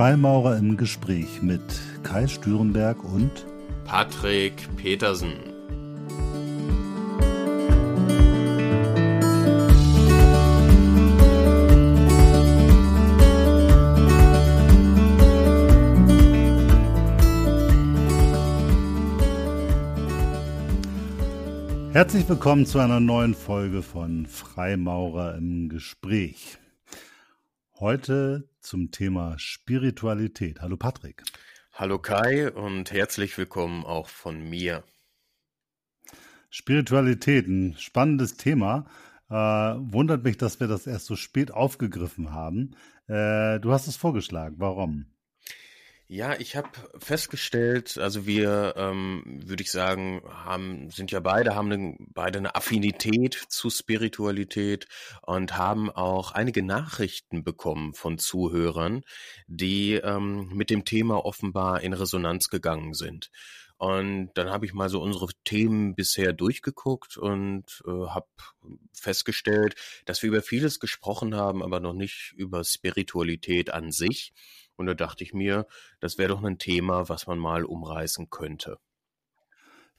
Freimaurer im Gespräch mit Kai Stürenberg und Patrick Petersen. Herzlich willkommen zu einer neuen Folge von Freimaurer im Gespräch. Heute zum Thema Spiritualität. Hallo Patrick. Hallo Kai und herzlich willkommen auch von mir. Spiritualität, ein spannendes Thema. Äh, wundert mich, dass wir das erst so spät aufgegriffen haben. Äh, du hast es vorgeschlagen. Warum? Ja, ich habe festgestellt, also wir, ähm, würde ich sagen, haben, sind ja beide, haben eine, beide eine Affinität zu Spiritualität und haben auch einige Nachrichten bekommen von Zuhörern, die ähm, mit dem Thema offenbar in Resonanz gegangen sind. Und dann habe ich mal so unsere Themen bisher durchgeguckt und äh, habe festgestellt, dass wir über vieles gesprochen haben, aber noch nicht über Spiritualität an sich. Und da dachte ich mir, das wäre doch ein Thema, was man mal umreißen könnte.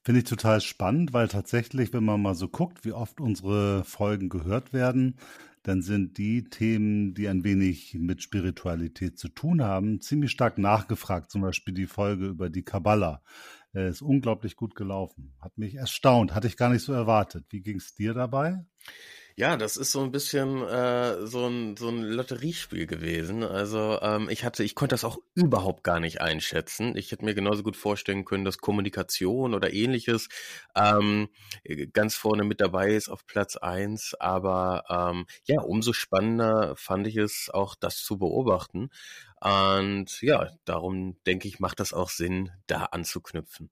Finde ich total spannend, weil tatsächlich, wenn man mal so guckt, wie oft unsere Folgen gehört werden, dann sind die Themen, die ein wenig mit Spiritualität zu tun haben, ziemlich stark nachgefragt. Zum Beispiel die Folge über die Kabbala. Äh, ist unglaublich gut gelaufen. Hat mich erstaunt, hatte ich gar nicht so erwartet. Wie ging es dir dabei? Ja, das ist so ein bisschen äh, so, ein, so ein Lotteriespiel gewesen. Also ähm, ich hatte, ich konnte das auch überhaupt gar nicht einschätzen. Ich hätte mir genauso gut vorstellen können, dass Kommunikation oder ähnliches ähm, ganz vorne mit dabei ist auf Platz eins. Aber ähm, ja, umso spannender fand ich es auch, das zu beobachten. Und ja, darum denke ich, macht das auch Sinn, da anzuknüpfen.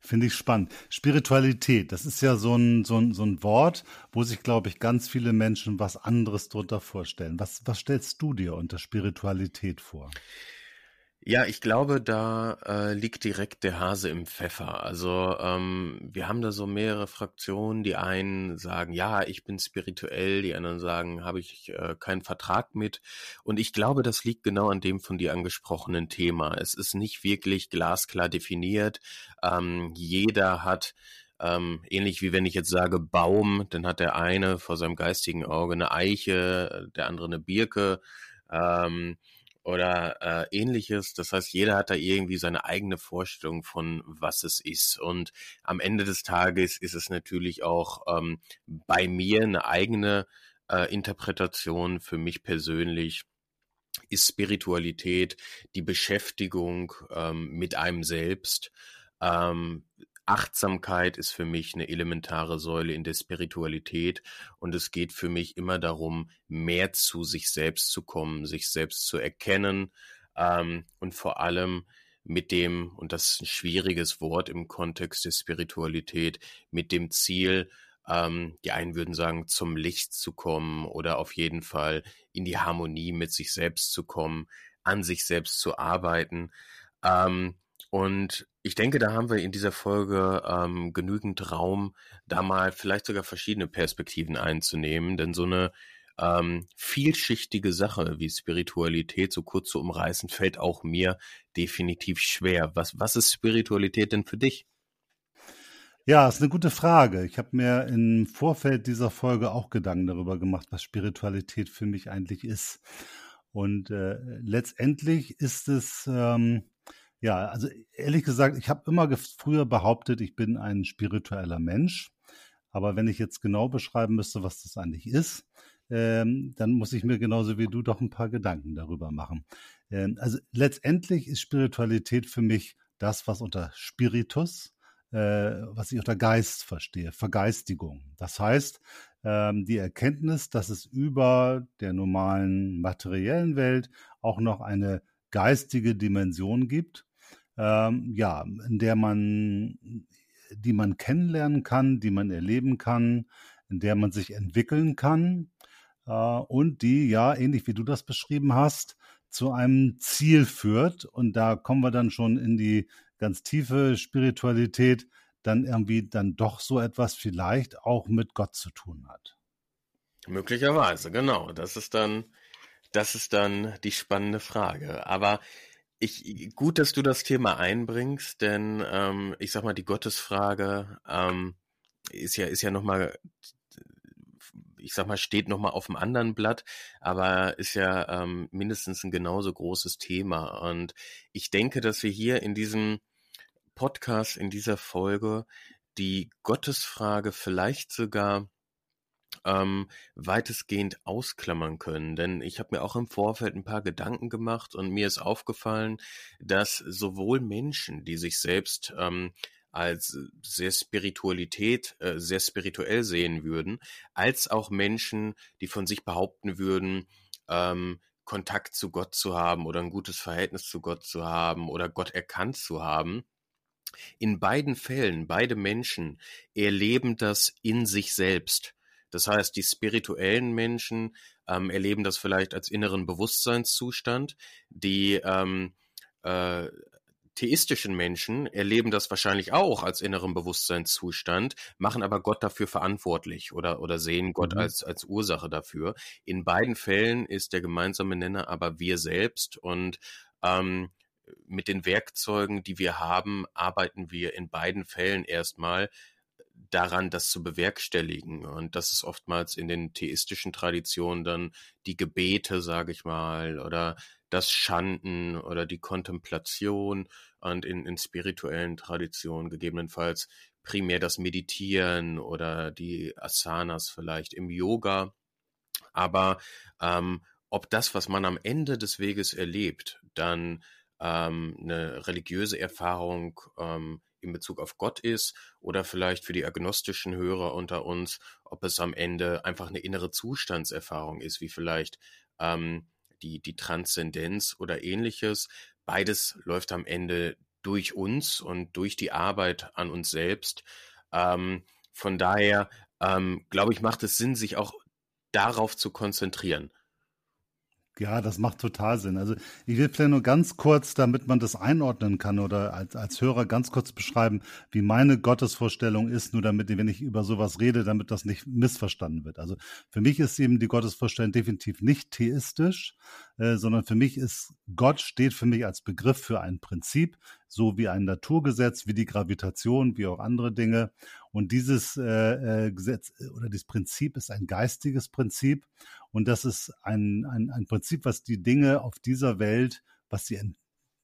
Finde ich spannend. Spiritualität, das ist ja so ein, so ein, so ein Wort, wo sich, glaube ich, ganz viele Menschen was anderes drunter vorstellen. Was, was stellst du dir unter Spiritualität vor? Ja, ich glaube, da äh, liegt direkt der Hase im Pfeffer. Also ähm, wir haben da so mehrere Fraktionen. Die einen sagen, ja, ich bin spirituell, die anderen sagen, habe ich äh, keinen Vertrag mit. Und ich glaube, das liegt genau an dem von dir angesprochenen Thema. Es ist nicht wirklich glasklar definiert. Ähm, jeder hat ähm, ähnlich wie wenn ich jetzt sage Baum, dann hat der eine vor seinem geistigen Auge eine Eiche, der andere eine Birke. Ähm, oder äh, ähnliches. Das heißt, jeder hat da irgendwie seine eigene Vorstellung von, was es ist. Und am Ende des Tages ist es natürlich auch ähm, bei mir eine eigene äh, Interpretation für mich persönlich ist Spiritualität die Beschäftigung ähm, mit einem selbst, ähm, Achtsamkeit ist für mich eine elementare Säule in der Spiritualität und es geht für mich immer darum, mehr zu sich selbst zu kommen, sich selbst zu erkennen ähm, und vor allem mit dem, und das ist ein schwieriges Wort im Kontext der Spiritualität, mit dem Ziel, ähm, die einen würden sagen, zum Licht zu kommen oder auf jeden Fall in die Harmonie mit sich selbst zu kommen, an sich selbst zu arbeiten. Ähm, und ich denke, da haben wir in dieser Folge ähm, genügend Raum, da mal vielleicht sogar verschiedene Perspektiven einzunehmen, denn so eine ähm, vielschichtige Sache wie Spiritualität so kurz zu umreißen, fällt auch mir definitiv schwer. Was, was ist Spiritualität denn für dich? Ja, ist eine gute Frage. Ich habe mir im Vorfeld dieser Folge auch Gedanken darüber gemacht, was Spiritualität für mich eigentlich ist. Und äh, letztendlich ist es ähm, ja, also ehrlich gesagt, ich habe immer früher behauptet, ich bin ein spiritueller Mensch. Aber wenn ich jetzt genau beschreiben müsste, was das eigentlich ist, ähm, dann muss ich mir genauso wie du doch ein paar Gedanken darüber machen. Ähm, also letztendlich ist Spiritualität für mich das, was unter Spiritus, äh, was ich unter Geist verstehe, Vergeistigung. Das heißt, ähm, die Erkenntnis, dass es über der normalen materiellen Welt auch noch eine geistige Dimension gibt ähm, ja, in der man, die man kennenlernen kann, die man erleben kann, in der man sich entwickeln kann äh, und die, ja, ähnlich wie du das beschrieben hast, zu einem Ziel führt. Und da kommen wir dann schon in die ganz tiefe Spiritualität, dann irgendwie dann doch so etwas vielleicht auch mit Gott zu tun hat. Möglicherweise, genau. Das ist dann das ist dann die spannende Frage. Aber ich, gut, dass du das Thema einbringst, denn ähm, ich sag mal, die Gottesfrage ähm, ist ja, ist ja nochmal, ich sag mal, steht nochmal auf dem anderen Blatt, aber ist ja ähm, mindestens ein genauso großes Thema. Und ich denke, dass wir hier in diesem Podcast, in dieser Folge, die Gottesfrage vielleicht sogar ähm, weitestgehend ausklammern können. Denn ich habe mir auch im Vorfeld ein paar Gedanken gemacht und mir ist aufgefallen, dass sowohl Menschen, die sich selbst ähm, als sehr Spiritualität, äh, sehr spirituell sehen würden, als auch Menschen, die von sich behaupten würden, ähm, Kontakt zu Gott zu haben oder ein gutes Verhältnis zu Gott zu haben oder Gott erkannt zu haben. In beiden Fällen, beide Menschen erleben das in sich selbst. Das heißt, die spirituellen Menschen ähm, erleben das vielleicht als inneren Bewusstseinszustand. Die ähm, äh, theistischen Menschen erleben das wahrscheinlich auch als inneren Bewusstseinszustand, machen aber Gott dafür verantwortlich oder, oder sehen Gott mhm. als, als Ursache dafür. In beiden Fällen ist der gemeinsame Nenner aber wir selbst und ähm, mit den Werkzeugen, die wir haben, arbeiten wir in beiden Fällen erstmal daran, das zu bewerkstelligen. Und das ist oftmals in den theistischen Traditionen dann die Gebete, sage ich mal, oder das Schanden oder die Kontemplation und in, in spirituellen Traditionen gegebenenfalls primär das Meditieren oder die Asanas vielleicht im Yoga. Aber ähm, ob das, was man am Ende des Weges erlebt, dann ähm, eine religiöse Erfahrung ähm, in Bezug auf Gott ist oder vielleicht für die agnostischen Hörer unter uns, ob es am Ende einfach eine innere Zustandserfahrung ist, wie vielleicht ähm, die, die Transzendenz oder ähnliches. Beides läuft am Ende durch uns und durch die Arbeit an uns selbst. Ähm, von daher, ähm, glaube ich, macht es Sinn, sich auch darauf zu konzentrieren. Ja, das macht total Sinn. Also ich will vielleicht nur ganz kurz, damit man das einordnen kann oder als, als Hörer ganz kurz beschreiben, wie meine Gottesvorstellung ist, nur damit, wenn ich über sowas rede, damit das nicht missverstanden wird. Also für mich ist eben die Gottesvorstellung definitiv nicht theistisch, äh, sondern für mich ist Gott steht für mich als Begriff für ein Prinzip, so wie ein Naturgesetz, wie die Gravitation, wie auch andere Dinge. Und dieses äh, äh, Gesetz oder dieses Prinzip ist ein geistiges Prinzip. Und das ist ein, ein, ein Prinzip, was die Dinge auf dieser Welt, was sie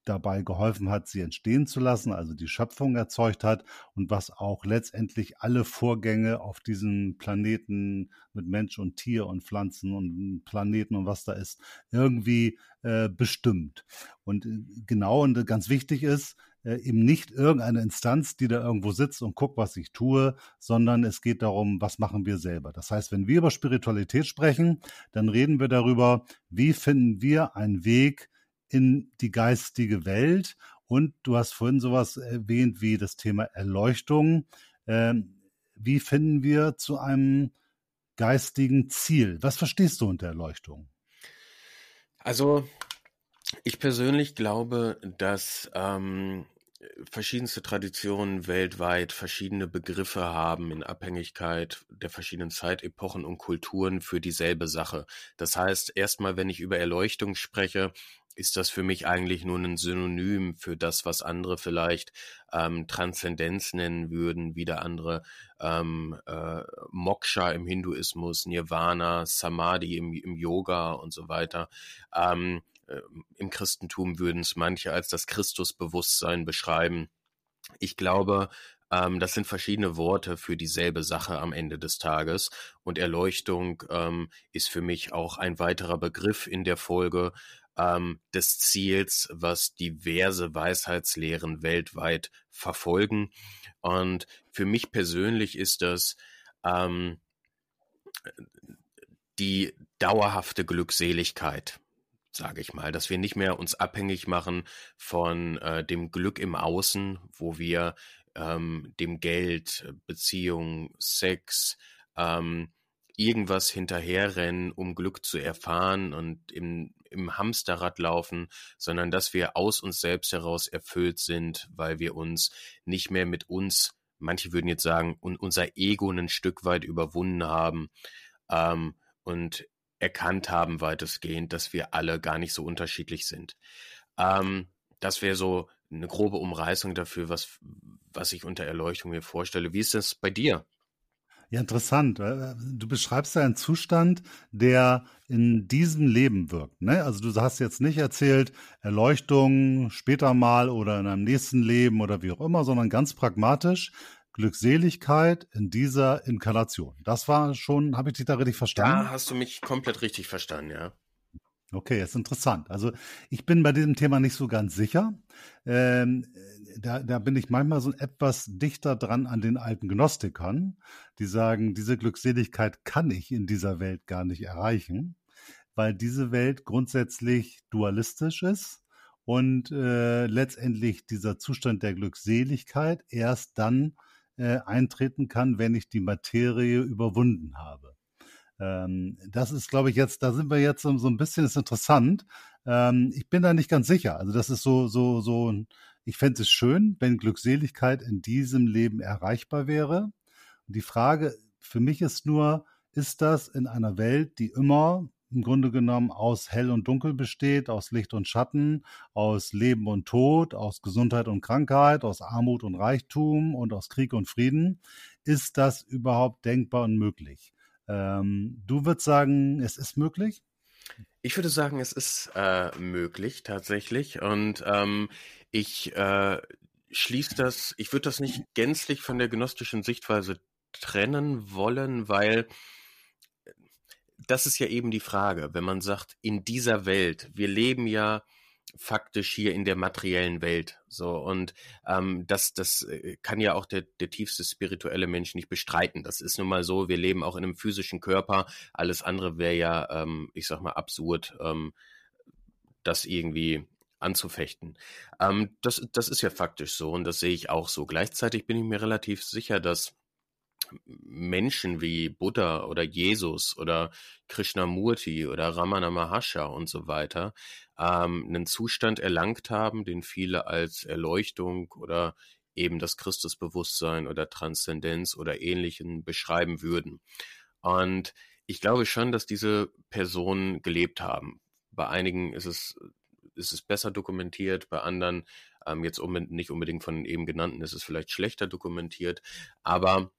dabei geholfen hat, sie entstehen zu lassen, also die Schöpfung erzeugt hat und was auch letztendlich alle Vorgänge auf diesem Planeten mit Mensch und Tier und Pflanzen und Planeten und was da ist, irgendwie äh, bestimmt. Und äh, genau und ganz wichtig ist, äh, eben nicht irgendeine Instanz, die da irgendwo sitzt und guckt, was ich tue, sondern es geht darum, was machen wir selber. Das heißt, wenn wir über Spiritualität sprechen, dann reden wir darüber, wie finden wir einen Weg, in die geistige Welt. Und du hast vorhin sowas erwähnt wie das Thema Erleuchtung. Ähm, wie finden wir zu einem geistigen Ziel? Was verstehst du unter Erleuchtung? Also ich persönlich glaube, dass ähm, verschiedenste Traditionen weltweit verschiedene Begriffe haben in Abhängigkeit der verschiedenen Zeitepochen und Kulturen für dieselbe Sache. Das heißt, erstmal, wenn ich über Erleuchtung spreche, ist das für mich eigentlich nur ein Synonym für das, was andere vielleicht ähm, Transzendenz nennen würden, wieder andere ähm, äh, Moksha im Hinduismus, Nirvana, Samadhi im, im Yoga und so weiter. Ähm, äh, Im Christentum würden es manche als das Christusbewusstsein beschreiben. Ich glaube, ähm, das sind verschiedene Worte für dieselbe Sache am Ende des Tages. Und Erleuchtung ähm, ist für mich auch ein weiterer Begriff in der Folge, ähm, des Ziels, was diverse Weisheitslehren weltweit verfolgen. Und für mich persönlich ist das ähm, die dauerhafte Glückseligkeit sage ich mal, dass wir nicht mehr uns abhängig machen von äh, dem Glück im Außen, wo wir ähm, dem Geld, Beziehung, Sex, ähm, irgendwas hinterherrennen, um Glück zu erfahren und im, im Hamsterrad laufen, sondern dass wir aus uns selbst heraus erfüllt sind, weil wir uns nicht mehr mit uns, manche würden jetzt sagen, unser Ego ein Stück weit überwunden haben ähm, und erkannt haben weitestgehend, dass wir alle gar nicht so unterschiedlich sind. Ähm, das wäre so eine grobe Umreißung dafür, was, was ich unter Erleuchtung mir vorstelle. Wie ist das bei dir? Ja, interessant. Äh, du beschreibst ja einen Zustand, der in diesem Leben wirkt. Ne? Also du hast jetzt nicht erzählt, Erleuchtung später mal oder in einem nächsten Leben oder wie auch immer, sondern ganz pragmatisch Glückseligkeit in dieser Inkarnation. Das war schon, habe ich dich da richtig verstanden? Da hast du mich komplett richtig verstanden, ja. Okay, ist interessant. Also ich bin bei diesem Thema nicht so ganz sicher. Ähm, da, da bin ich manchmal so etwas dichter dran an den alten Gnostikern, die sagen, diese Glückseligkeit kann ich in dieser Welt gar nicht erreichen, weil diese Welt grundsätzlich dualistisch ist und äh, letztendlich dieser Zustand der Glückseligkeit erst dann äh, eintreten kann, wenn ich die Materie überwunden habe. Ähm, das ist, glaube ich, jetzt, da sind wir jetzt so, so ein bisschen, ist interessant. Ähm, ich bin da nicht ganz sicher. Also das ist so, so, so, ich fände es schön, wenn Glückseligkeit in diesem Leben erreichbar wäre. Und die Frage für mich ist nur, ist das in einer Welt, die immer im Grunde genommen aus Hell und Dunkel besteht, aus Licht und Schatten, aus Leben und Tod, aus Gesundheit und Krankheit, aus Armut und Reichtum und aus Krieg und Frieden. Ist das überhaupt denkbar und möglich? Ähm, du würdest sagen, es ist möglich? Ich würde sagen, es ist äh, möglich tatsächlich. Und ähm, ich äh, schließe das, ich würde das nicht gänzlich von der gnostischen Sichtweise trennen wollen, weil das ist ja eben die Frage, wenn man sagt, in dieser Welt, wir leben ja faktisch hier in der materiellen Welt. So, und ähm, das, das äh, kann ja auch der, der tiefste spirituelle Mensch nicht bestreiten. Das ist nun mal so, wir leben auch in einem physischen Körper. Alles andere wäre ja, ähm, ich sag mal, absurd, ähm, das irgendwie anzufechten. Ähm, das, das ist ja faktisch so und das sehe ich auch so. Gleichzeitig bin ich mir relativ sicher, dass Menschen wie Buddha oder Jesus oder Krishnamurti oder Ramana Mahasha und so weiter ähm, einen Zustand erlangt haben, den viele als Erleuchtung oder eben das Christusbewusstsein oder Transzendenz oder ähnlichen beschreiben würden. Und ich glaube schon, dass diese Personen gelebt haben. Bei einigen ist es, ist es besser dokumentiert, bei anderen, ähm, jetzt nicht unbedingt von den eben genannten, ist es vielleicht schlechter dokumentiert, aber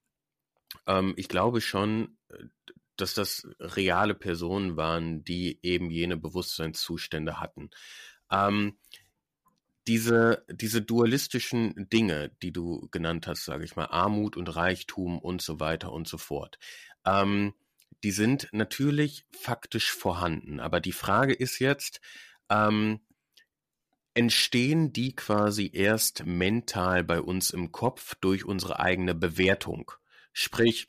ähm, ich glaube schon, äh, dass das reale Personen waren, die eben jene Bewusstseinszustände hatten. Ähm, diese, diese dualistischen Dinge, die du genannt hast, sage ich mal, Armut und Reichtum und so weiter und so fort, ähm, die sind natürlich faktisch vorhanden. Aber die Frage ist jetzt, ähm, entstehen die quasi erst mental bei uns im Kopf durch unsere eigene Bewertung? Sprich,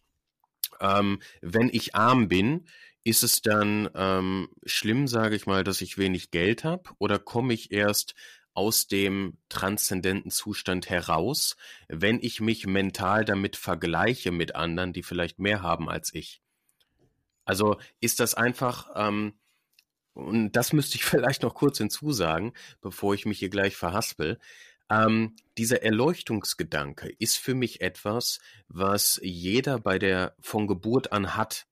ähm, wenn ich arm bin, ist es dann ähm, schlimm, sage ich mal, dass ich wenig Geld habe? Oder komme ich erst aus dem transzendenten Zustand heraus, wenn ich mich mental damit vergleiche mit anderen, die vielleicht mehr haben als ich? Also ist das einfach, ähm, und das müsste ich vielleicht noch kurz hinzusagen, bevor ich mich hier gleich verhaspel, ähm, dieser Erleuchtungsgedanke ist für mich etwas, was jeder bei der von Geburt an hat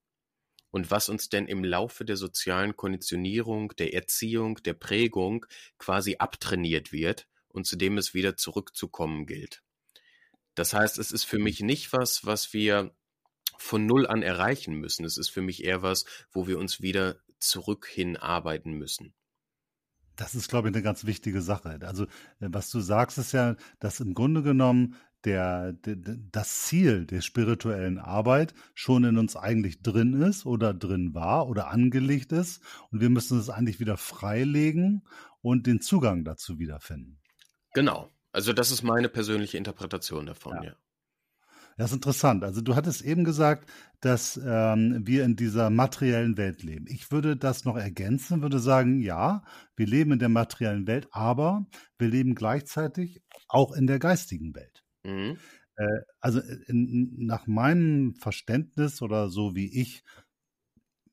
und was uns denn im Laufe der sozialen Konditionierung, der Erziehung, der Prägung quasi abtrainiert wird und zu dem es wieder zurückzukommen gilt. Das heißt, es ist für mich nicht was, was wir von Null an erreichen müssen. Es ist für mich eher was, wo wir uns wieder zurück hinarbeiten müssen. Das ist, glaube ich, eine ganz wichtige Sache. Also, äh, was du sagst, ist ja, dass im Grunde genommen der, der, das Ziel der spirituellen Arbeit schon in uns eigentlich drin ist oder drin war oder angelegt ist. Und wir müssen es eigentlich wieder freilegen und den Zugang dazu wiederfinden. Genau. Also das ist meine persönliche Interpretation davon, ja. ja. Das ist interessant. Also du hattest eben gesagt, dass ähm, wir in dieser materiellen Welt leben. Ich würde das noch ergänzen, würde sagen, ja, wir leben in der materiellen Welt, aber wir leben gleichzeitig auch in der geistigen Welt. Mhm. Äh, also in, nach meinem Verständnis oder so wie ich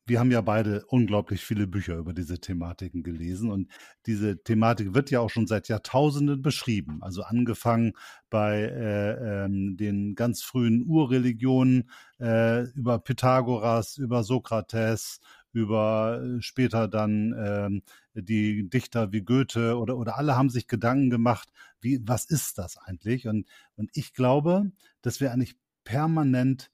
wir haben ja beide unglaublich viele Bücher über diese Thematiken gelesen und diese Thematik wird ja auch schon seit Jahrtausenden beschrieben. Also angefangen bei äh, ähm, den ganz frühen Urreligionen äh, über Pythagoras, über Sokrates, über äh, später dann ähm, die Dichter wie Goethe oder, oder alle haben sich Gedanken gemacht, wie, was ist das eigentlich? Und, und ich glaube, dass wir eigentlich permanent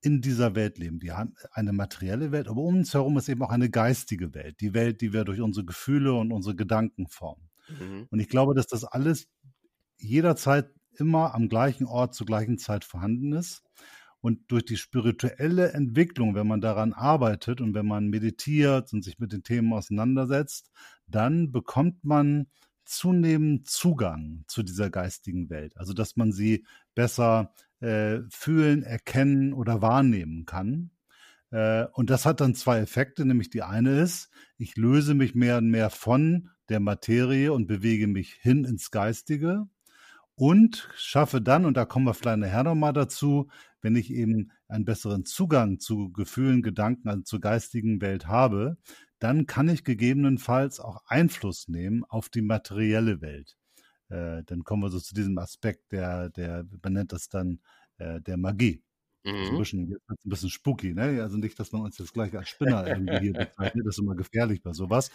in dieser Welt leben. Wir haben eine materielle Welt, aber um uns herum ist eben auch eine geistige Welt. Die Welt, die wir durch unsere Gefühle und unsere Gedanken formen. Mhm. Und ich glaube, dass das alles jederzeit immer am gleichen Ort zur gleichen Zeit vorhanden ist. Und durch die spirituelle Entwicklung, wenn man daran arbeitet und wenn man meditiert und sich mit den Themen auseinandersetzt, dann bekommt man zunehmend Zugang zu dieser geistigen Welt. Also dass man sie besser äh, fühlen, erkennen oder wahrnehmen kann. Äh, und das hat dann zwei Effekte, nämlich die eine ist, ich löse mich mehr und mehr von der Materie und bewege mich hin ins Geistige und schaffe dann, und da kommen wir vielleicht nachher nochmal dazu, wenn ich eben einen besseren Zugang zu Gefühlen, Gedanken, also zur geistigen Welt habe, dann kann ich gegebenenfalls auch Einfluss nehmen auf die materielle Welt. Äh, dann kommen wir so zu diesem Aspekt der, der man nennt das dann äh, der Magie. Mhm. ein, bisschen, ein bisschen spooky, ne? Also nicht, dass man uns jetzt gleich als Spinner irgendwie hier bezeichnet, das ist immer gefährlich bei sowas.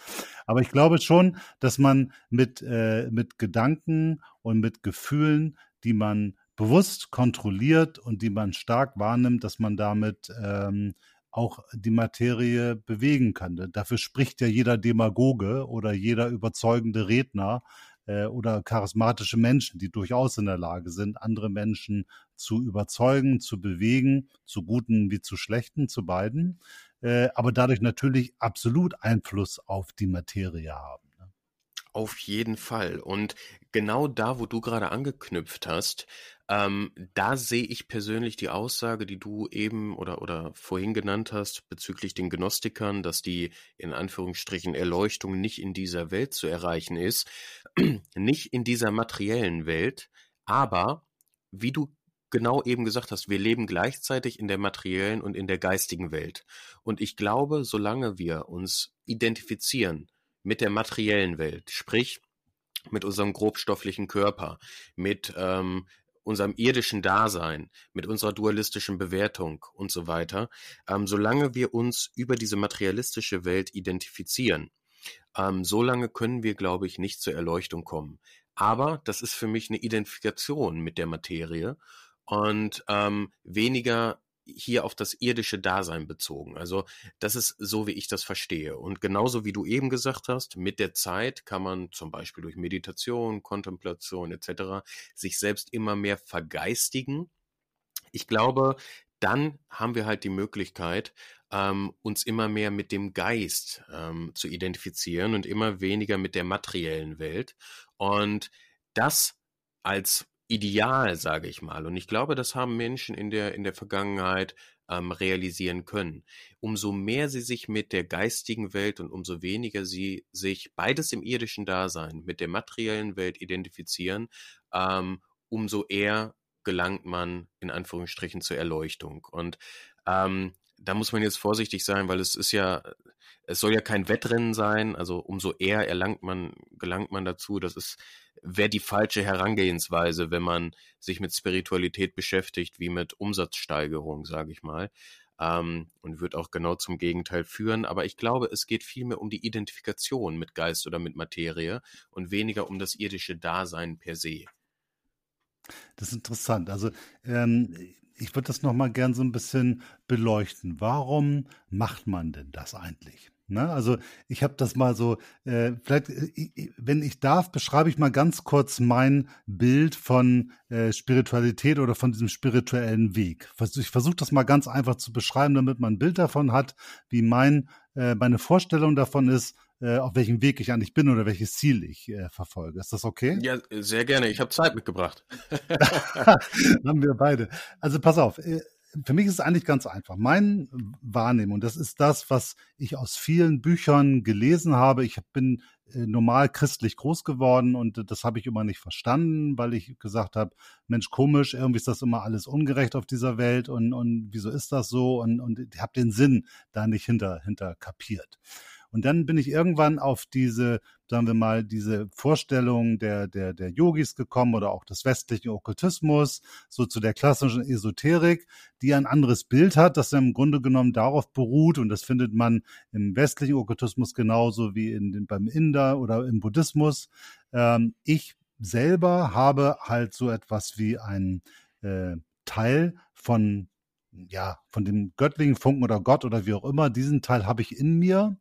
Aber ich glaube schon, dass man mit, äh, mit Gedanken und mit Gefühlen, die man bewusst kontrolliert und die man stark wahrnimmt, dass man damit ähm, auch die Materie bewegen kann. Dafür spricht ja jeder Demagoge oder jeder überzeugende Redner äh, oder charismatische Menschen, die durchaus in der Lage sind, andere Menschen zu überzeugen, zu bewegen, zu guten wie zu schlechten, zu beiden, äh, aber dadurch natürlich absolut Einfluss auf die Materie haben. Auf jeden Fall. Und genau da, wo du gerade angeknüpft hast, ähm, da sehe ich persönlich die Aussage, die du eben oder, oder vorhin genannt hast, bezüglich den Gnostikern, dass die in Anführungsstrichen Erleuchtung nicht in dieser Welt zu erreichen ist, nicht in dieser materiellen Welt, aber wie du genau eben gesagt hast, wir leben gleichzeitig in der materiellen und in der geistigen Welt. Und ich glaube, solange wir uns identifizieren mit der materiellen Welt, sprich mit unserem grobstofflichen Körper, mit ähm, unserem irdischen Dasein, mit unserer dualistischen Bewertung und so weiter, ähm, solange wir uns über diese materialistische Welt identifizieren, ähm, solange können wir, glaube ich, nicht zur Erleuchtung kommen. Aber das ist für mich eine Identifikation mit der Materie und ähm, weniger hier auf das irdische Dasein bezogen. Also das ist so, wie ich das verstehe. Und genauso wie du eben gesagt hast, mit der Zeit kann man zum Beispiel durch Meditation, Kontemplation etc. sich selbst immer mehr vergeistigen. Ich glaube, dann haben wir halt die Möglichkeit, ähm, uns immer mehr mit dem Geist ähm, zu identifizieren und immer weniger mit der materiellen Welt. Und das als Ideal, sage ich mal. Und ich glaube, das haben Menschen in der, in der Vergangenheit ähm, realisieren können. Umso mehr sie sich mit der geistigen Welt und umso weniger sie sich beides im irdischen Dasein mit der materiellen Welt identifizieren, ähm, umso eher gelangt man in Anführungsstrichen zur Erleuchtung. Und ähm, da muss man jetzt vorsichtig sein, weil es ist ja, es soll ja kein Wettrennen sein, also umso eher erlangt man, gelangt man dazu. Das ist wäre die falsche Herangehensweise, wenn man sich mit Spiritualität beschäftigt, wie mit Umsatzsteigerung, sage ich mal. Ähm, und wird auch genau zum Gegenteil führen. Aber ich glaube, es geht vielmehr um die Identifikation mit Geist oder mit Materie und weniger um das irdische Dasein per se. Das ist interessant. Also ähm, ich würde das nochmal gern so ein bisschen beleuchten. Warum macht man denn das eigentlich? Ne? Also ich habe das mal so, äh, vielleicht, äh, wenn ich darf, beschreibe ich mal ganz kurz mein Bild von äh, Spiritualität oder von diesem spirituellen Weg. Ich versuche das mal ganz einfach zu beschreiben, damit man ein Bild davon hat, wie mein, äh, meine Vorstellung davon ist, äh, auf welchem Weg ich eigentlich bin oder welches Ziel ich äh, verfolge. Ist das okay? Ja, sehr gerne. Ich habe Zeit mitgebracht. Haben wir beide. Also pass auf. Für mich ist es eigentlich ganz einfach. Mein Wahrnehmung, das ist das, was ich aus vielen Büchern gelesen habe. Ich bin äh, normal christlich groß geworden und das habe ich immer nicht verstanden, weil ich gesagt habe, Mensch, komisch, irgendwie ist das immer alles ungerecht auf dieser Welt und, und wieso ist das so? Und, und ich habe den Sinn da nicht hinter, hinter kapiert. Und dann bin ich irgendwann auf diese sagen wir mal, diese Vorstellung der, der, der Yogis gekommen oder auch des westlichen Okkultismus, so zu der klassischen Esoterik, die ein anderes Bild hat, das im Grunde genommen darauf beruht, und das findet man im westlichen Okkultismus genauso wie in, beim Inder oder im Buddhismus. Ähm, ich selber habe halt so etwas wie ein äh, Teil von ja, von dem göttlichen Funken oder Gott oder wie auch immer, diesen Teil habe ich in mir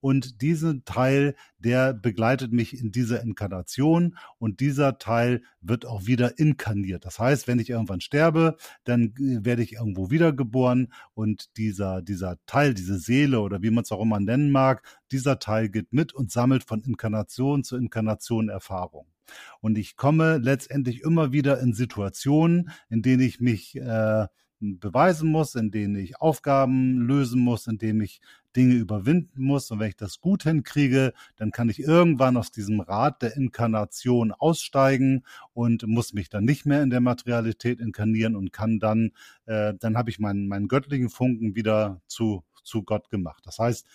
und diesen Teil, der begleitet mich in dieser Inkarnation und dieser Teil wird auch wieder inkarniert. Das heißt, wenn ich irgendwann sterbe, dann äh, werde ich irgendwo wiedergeboren und dieser, dieser Teil, diese Seele oder wie man es auch immer nennen mag, dieser Teil geht mit und sammelt von Inkarnation zu Inkarnation Erfahrung. Und ich komme letztendlich immer wieder in Situationen, in denen ich mich äh, beweisen muss, in denen ich Aufgaben lösen muss, in denen ich Dinge überwinden muss. Und wenn ich das gut hinkriege, dann kann ich irgendwann aus diesem Rad der Inkarnation aussteigen und muss mich dann nicht mehr in der Materialität inkarnieren und kann dann, äh, dann habe ich meinen, meinen göttlichen Funken wieder zu, zu Gott gemacht. Das heißt,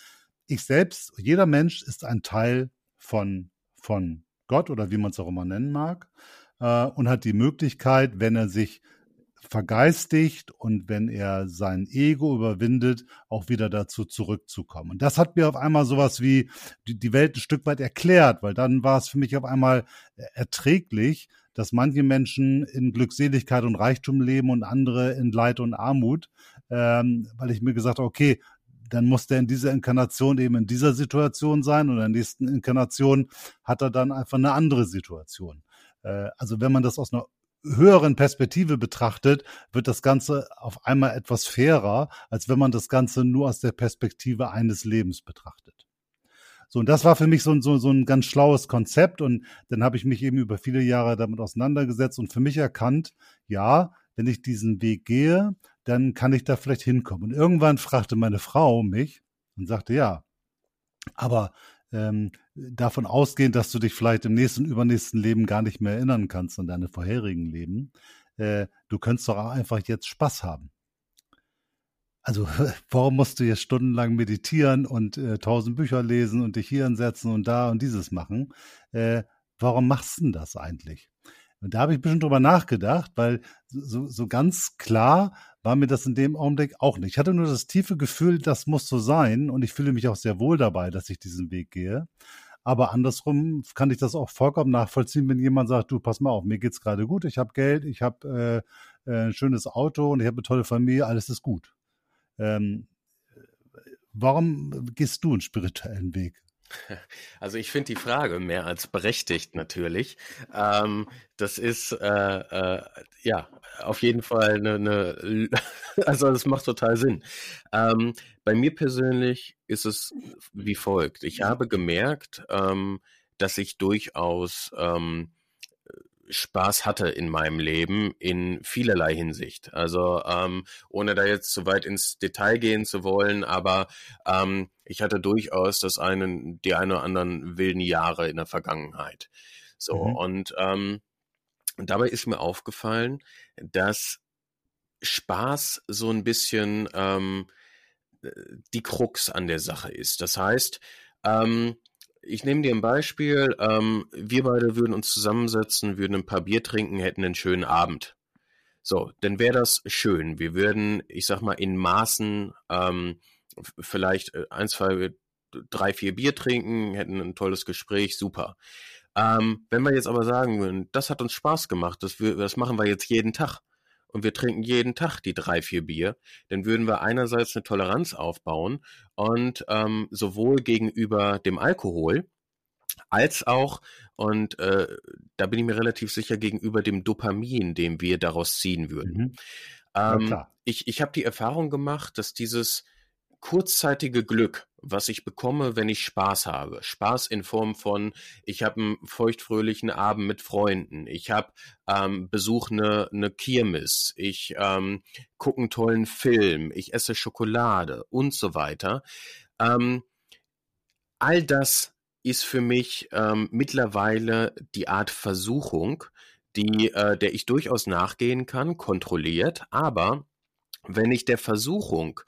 ich selbst, jeder Mensch ist ein Teil von, von Gott oder wie man es auch immer nennen mag äh, und hat die Möglichkeit, wenn er sich vergeistigt und wenn er sein Ego überwindet, auch wieder dazu zurückzukommen. Und das hat mir auf einmal sowas wie die Welt ein Stück weit erklärt, weil dann war es für mich auf einmal äh, erträglich, dass manche Menschen in Glückseligkeit und Reichtum leben und andere in Leid und Armut, ähm, weil ich mir gesagt habe, okay, dann muss der in dieser Inkarnation eben in dieser Situation sein und in der nächsten Inkarnation hat er dann einfach eine andere Situation. Äh, also wenn man das aus einer höheren Perspektive betrachtet, wird das Ganze auf einmal etwas fairer, als wenn man das Ganze nur aus der Perspektive eines Lebens betrachtet. So, und das war für mich so, so, so ein ganz schlaues Konzept und dann habe ich mich eben über viele Jahre damit auseinandergesetzt und für mich erkannt, ja, wenn ich diesen Weg gehe, dann kann ich da vielleicht hinkommen. Und irgendwann fragte meine Frau mich und sagte, ja, aber ähm, davon ausgehend, dass du dich vielleicht im nächsten, übernächsten Leben gar nicht mehr erinnern kannst an deine vorherigen Leben, äh, du könntest doch einfach jetzt Spaß haben. Also warum musst du jetzt stundenlang meditieren und äh, tausend Bücher lesen und dich hier hinsetzen und da und dieses machen? Äh, warum machst du denn das eigentlich? Und da habe ich ein bisschen drüber nachgedacht, weil so, so ganz klar war mir das in dem Augenblick auch nicht. Ich hatte nur das tiefe Gefühl, das muss so sein und ich fühle mich auch sehr wohl dabei, dass ich diesen Weg gehe. Aber andersrum kann ich das auch vollkommen nachvollziehen, wenn jemand sagt, du, pass mal auf, mir geht's gerade gut, ich habe Geld, ich habe äh, äh, ein schönes Auto und ich habe eine tolle Familie, alles ist gut. Ähm, warum gehst du einen spirituellen Weg? Also ich finde die Frage mehr als berechtigt natürlich. Ähm, das ist äh, äh, ja auf jeden Fall eine, eine also das macht total Sinn. Ähm, bei mir persönlich ist es wie folgt. Ich habe gemerkt, ähm, dass ich durchaus ähm, Spaß hatte in meinem Leben in vielerlei Hinsicht. Also ähm, ohne da jetzt zu weit ins Detail gehen zu wollen, aber ähm, ich hatte durchaus das einen, die ein oder anderen wilden Jahre in der Vergangenheit. So mhm. und ähm, dabei ist mir aufgefallen, dass Spaß so ein bisschen ähm, die Krux an der Sache ist. Das heißt, ähm, ich nehme dir ein Beispiel. Ähm, wir beide würden uns zusammensetzen, würden ein paar Bier trinken, hätten einen schönen Abend. So, dann wäre das schön. Wir würden, ich sag mal, in Maßen ähm, vielleicht äh, ein, zwei, drei, vier Bier trinken, hätten ein tolles Gespräch, super. Ähm, wenn wir jetzt aber sagen würden, das hat uns Spaß gemacht, das, wir, das machen wir jetzt jeden Tag und wir trinken jeden Tag die drei, vier Bier, dann würden wir einerseits eine Toleranz aufbauen und ähm, sowohl gegenüber dem Alkohol als auch, und äh, da bin ich mir relativ sicher, gegenüber dem Dopamin, den wir daraus ziehen würden. Mhm. Ähm, ich ich habe die Erfahrung gemacht, dass dieses kurzzeitige Glück, was ich bekomme, wenn ich Spaß habe. Spaß in Form von, ich habe einen feuchtfröhlichen Abend mit Freunden, ich habe ähm, Besuch eine, eine Kirmes, ich ähm, gucke einen tollen Film, ich esse Schokolade und so weiter. Ähm, all das ist für mich ähm, mittlerweile die Art Versuchung, die, äh, der ich durchaus nachgehen kann, kontrolliert, aber wenn ich der Versuchung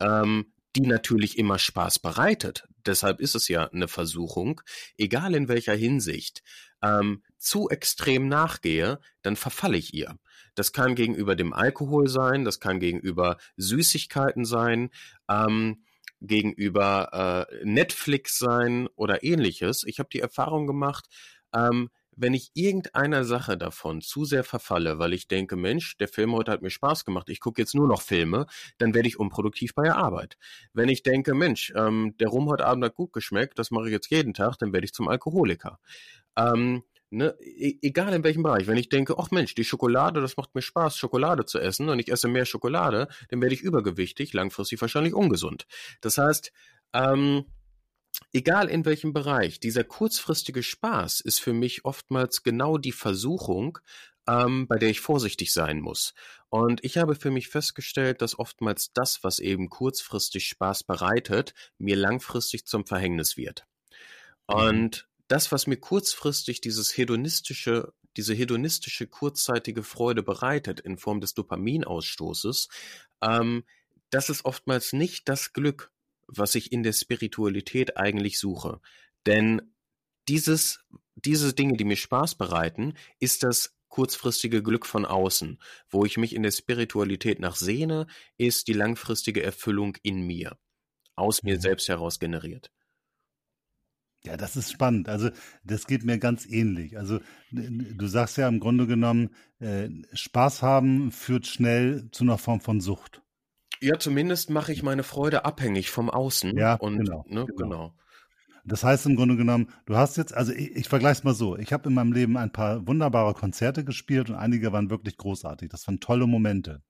ähm, die natürlich immer Spaß bereitet. Deshalb ist es ja eine Versuchung, egal in welcher Hinsicht, ähm, zu extrem nachgehe, dann verfalle ich ihr. Das kann gegenüber dem Alkohol sein, das kann gegenüber Süßigkeiten sein, ähm, gegenüber äh, Netflix sein oder ähnliches. Ich habe die Erfahrung gemacht, ähm, wenn ich irgendeiner Sache davon zu sehr verfalle, weil ich denke, Mensch, der Film heute hat mir Spaß gemacht, ich gucke jetzt nur noch Filme, dann werde ich unproduktiv bei der Arbeit. Wenn ich denke, Mensch, ähm, der Rum heute Abend hat gut geschmeckt, das mache ich jetzt jeden Tag, dann werde ich zum Alkoholiker. Ähm, ne, e egal in welchem Bereich. Wenn ich denke, ach Mensch, die Schokolade, das macht mir Spaß, Schokolade zu essen und ich esse mehr Schokolade, dann werde ich übergewichtig, langfristig wahrscheinlich ungesund. Das heißt, ähm, egal in welchem Bereich, dieser kurzfristige Spaß ist für mich oftmals genau die Versuchung, ähm, bei der ich vorsichtig sein muss. Und ich habe für mich festgestellt, dass oftmals das, was eben kurzfristig Spaß bereitet, mir langfristig zum Verhängnis wird. Mhm. Und das, was mir kurzfristig dieses hedonistische, diese hedonistische kurzzeitige Freude bereitet in Form des Dopaminausstoßes, ähm, das ist oftmals nicht das Glück, was ich in der Spiritualität eigentlich suche. Denn dieses, diese Dinge, die mir Spaß bereiten, ist das kurzfristige Glück von außen. Wo ich mich in der Spiritualität nach sehne, ist die langfristige Erfüllung in mir, aus mir mhm. selbst heraus generiert. Ja, das ist spannend. Also das geht mir ganz ähnlich. Also du sagst ja im Grunde genommen, äh, Spaß haben führt schnell zu einer Form von Sucht. Ja, zumindest mache ich meine Freude abhängig vom Außen. Ja, und, genau, ne, genau. genau. Das heißt im Grunde genommen, du hast jetzt, also ich, ich vergleiche es mal so, ich habe in meinem Leben ein paar wunderbare Konzerte gespielt und einige waren wirklich großartig. Das waren tolle Momente.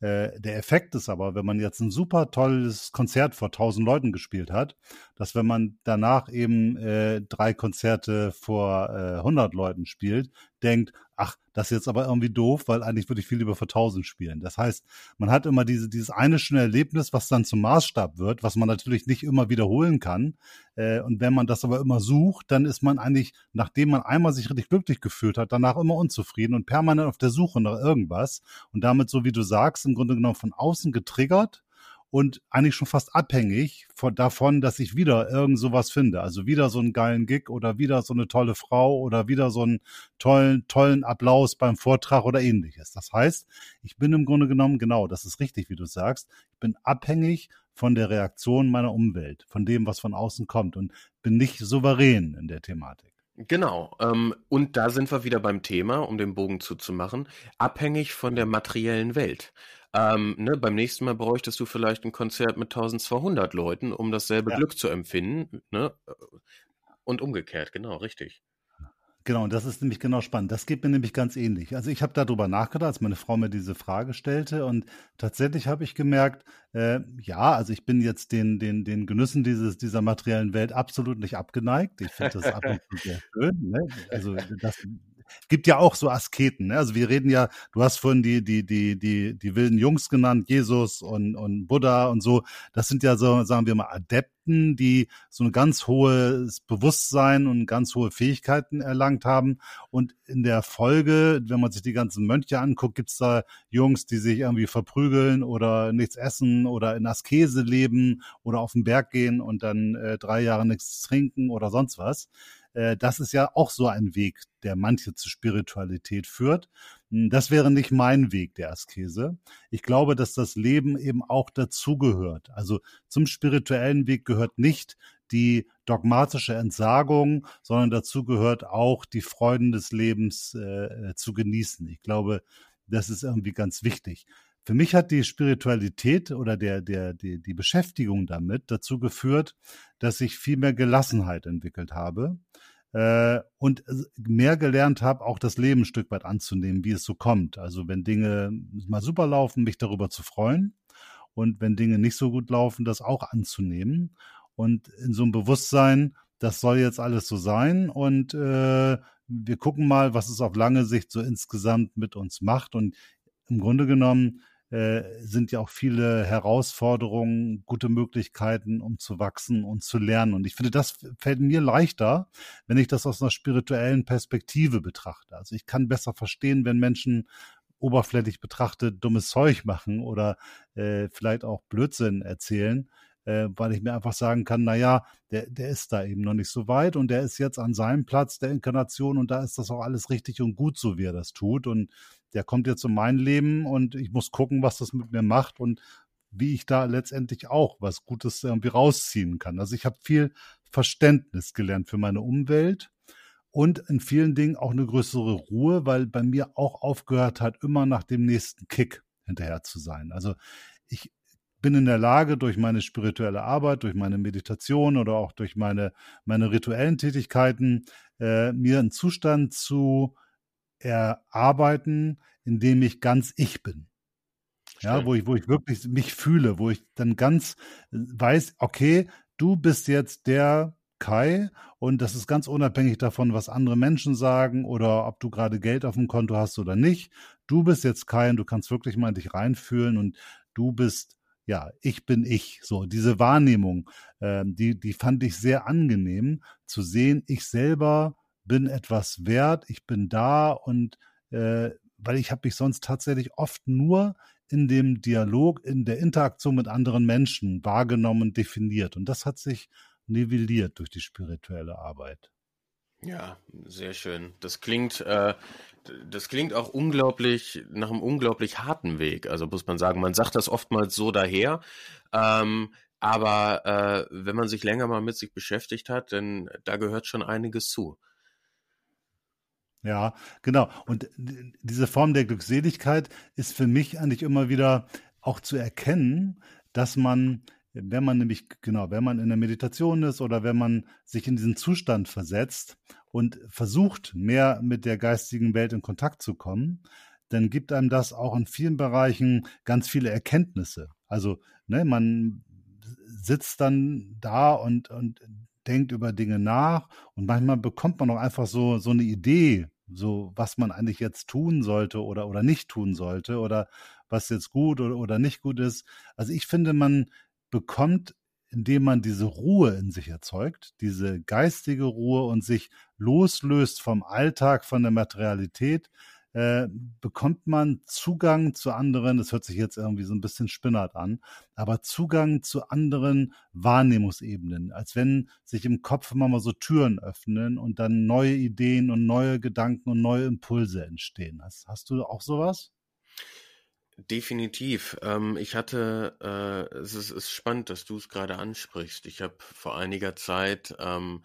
Äh, der Effekt ist aber, wenn man jetzt ein super tolles Konzert vor tausend Leuten gespielt hat, dass wenn man danach eben äh, drei Konzerte vor äh, 100 Leuten spielt, denkt, ach, das ist jetzt aber irgendwie doof, weil eigentlich würde ich viel lieber vor tausend spielen. Das heißt, man hat immer diese, dieses eine schöne Erlebnis, was dann zum Maßstab wird, was man natürlich nicht immer wiederholen kann. Äh, und wenn man das aber immer sucht, dann ist man eigentlich, nachdem man einmal sich richtig glücklich gefühlt hat, danach immer unzufrieden und permanent auf der Suche nach irgendwas und damit, so wie du sagst, im Grunde genommen von außen getriggert und eigentlich schon fast abhängig von, davon, dass ich wieder irgend sowas finde. Also wieder so einen geilen Gig oder wieder so eine tolle Frau oder wieder so einen tollen, tollen Applaus beim Vortrag oder ähnliches. Das heißt, ich bin im Grunde genommen, genau, das ist richtig, wie du sagst, ich bin abhängig von der Reaktion meiner Umwelt, von dem, was von außen kommt und bin nicht souverän in der Thematik. Genau. Ähm, und da sind wir wieder beim Thema, um den Bogen zuzumachen, abhängig von der materiellen Welt. Ähm, ne, beim nächsten Mal bräuchtest du vielleicht ein Konzert mit 1200 Leuten, um dasselbe ja. Glück zu empfinden. Ne? Und umgekehrt, genau, richtig. Genau, und das ist nämlich genau spannend. Das geht mir nämlich ganz ähnlich. Also ich habe darüber nachgedacht, als meine Frau mir diese Frage stellte und tatsächlich habe ich gemerkt, äh, ja, also ich bin jetzt den, den, den Genüssen dieses, dieser materiellen Welt absolut nicht abgeneigt. Ich finde das ab und zu sehr schön. Ne? Also das gibt ja auch so Asketen. Ne? Also wir reden ja, du hast vorhin die, die, die, die, die wilden Jungs genannt, Jesus und, und Buddha und so. Das sind ja so, sagen wir mal, Adepten, die so ein ganz hohes Bewusstsein und ganz hohe Fähigkeiten erlangt haben. Und in der Folge, wenn man sich die ganzen Mönche anguckt, gibt's da Jungs, die sich irgendwie verprügeln oder nichts essen oder in Askese leben oder auf den Berg gehen und dann äh, drei Jahre nichts trinken oder sonst was. Äh, das ist ja auch so ein Weg, der manche zur Spiritualität führt. Hm, das wäre nicht mein Weg der Askese. Ich glaube, dass das Leben eben auch dazugehört. Also zum spirituellen Weg gehört nicht die dogmatische Entsagung, sondern dazu gehört auch die Freuden des Lebens äh, zu genießen. Ich glaube, das ist irgendwie ganz wichtig. Für mich hat die Spiritualität oder der, der, die, die Beschäftigung damit dazu geführt, dass ich viel mehr Gelassenheit entwickelt habe äh, und mehr gelernt habe, auch das Leben ein Stück weit anzunehmen, wie es so kommt. Also wenn Dinge mal super laufen, mich darüber zu freuen und wenn Dinge nicht so gut laufen, das auch anzunehmen und in so einem Bewusstsein, das soll jetzt alles so sein und äh, wir gucken mal, was es auf lange Sicht so insgesamt mit uns macht und im Grunde genommen äh, sind ja auch viele Herausforderungen, gute Möglichkeiten, um zu wachsen und zu lernen. Und ich finde, das fällt mir leichter, wenn ich das aus einer spirituellen Perspektive betrachte. Also ich kann besser verstehen, wenn Menschen oberflächlich betrachtet dummes Zeug machen oder äh, vielleicht auch Blödsinn erzählen, äh, weil ich mir einfach sagen kann, na ja, der, der ist da eben noch nicht so weit und der ist jetzt an seinem Platz der Inkarnation und da ist das auch alles richtig und gut, so wie er das tut und der kommt jetzt in mein Leben und ich muss gucken, was das mit mir macht und wie ich da letztendlich auch was Gutes irgendwie rausziehen kann. Also ich habe viel Verständnis gelernt für meine Umwelt und in vielen Dingen auch eine größere Ruhe, weil bei mir auch aufgehört hat, immer nach dem nächsten Kick hinterher zu sein. Also ich bin in der Lage, durch meine spirituelle Arbeit, durch meine Meditation oder auch durch meine, meine rituellen Tätigkeiten, äh, mir einen Zustand zu erarbeiten, in dem ich ganz ich bin. Ja, wo ich, wo ich wirklich mich fühle, wo ich dann ganz äh, weiß, okay, du bist jetzt der Kai und das ist ganz unabhängig davon, was andere Menschen sagen oder ob du gerade Geld auf dem Konto hast oder nicht. Du bist jetzt Kai und du kannst wirklich mal in dich reinfühlen und du bist ja, ich bin ich. So, diese Wahrnehmung, äh, die, die fand ich sehr angenehm zu sehen, ich selber bin etwas wert, ich bin da und äh, weil ich habe mich sonst tatsächlich oft nur in dem Dialog, in der Interaktion mit anderen Menschen wahrgenommen, definiert. Und das hat sich nivelliert durch die spirituelle Arbeit. Ja, sehr schön. Das klingt, äh, das klingt auch unglaublich nach einem unglaublich harten Weg. Also muss man sagen, man sagt das oftmals so daher, ähm, aber äh, wenn man sich länger mal mit sich beschäftigt hat, dann da gehört schon einiges zu. Ja, genau. Und diese Form der Glückseligkeit ist für mich eigentlich immer wieder auch zu erkennen, dass man wenn man nämlich, genau, wenn man in der Meditation ist oder wenn man sich in diesen Zustand versetzt und versucht, mehr mit der geistigen Welt in Kontakt zu kommen, dann gibt einem das auch in vielen Bereichen ganz viele Erkenntnisse. Also, ne, man sitzt dann da und, und denkt über Dinge nach und manchmal bekommt man auch einfach so, so eine Idee, so was man eigentlich jetzt tun sollte oder, oder nicht tun sollte oder was jetzt gut oder, oder nicht gut ist. Also ich finde, man bekommt, indem man diese Ruhe in sich erzeugt, diese geistige Ruhe und sich loslöst vom Alltag, von der Materialität, äh, bekommt man Zugang zu anderen, das hört sich jetzt irgendwie so ein bisschen spinnert an, aber Zugang zu anderen Wahrnehmungsebenen, als wenn sich im Kopf immer mal so Türen öffnen und dann neue Ideen und neue Gedanken und neue Impulse entstehen. Hast, hast du auch sowas? Definitiv. Ähm, ich hatte, äh, es ist, ist spannend, dass du es gerade ansprichst. Ich habe vor einiger Zeit ähm,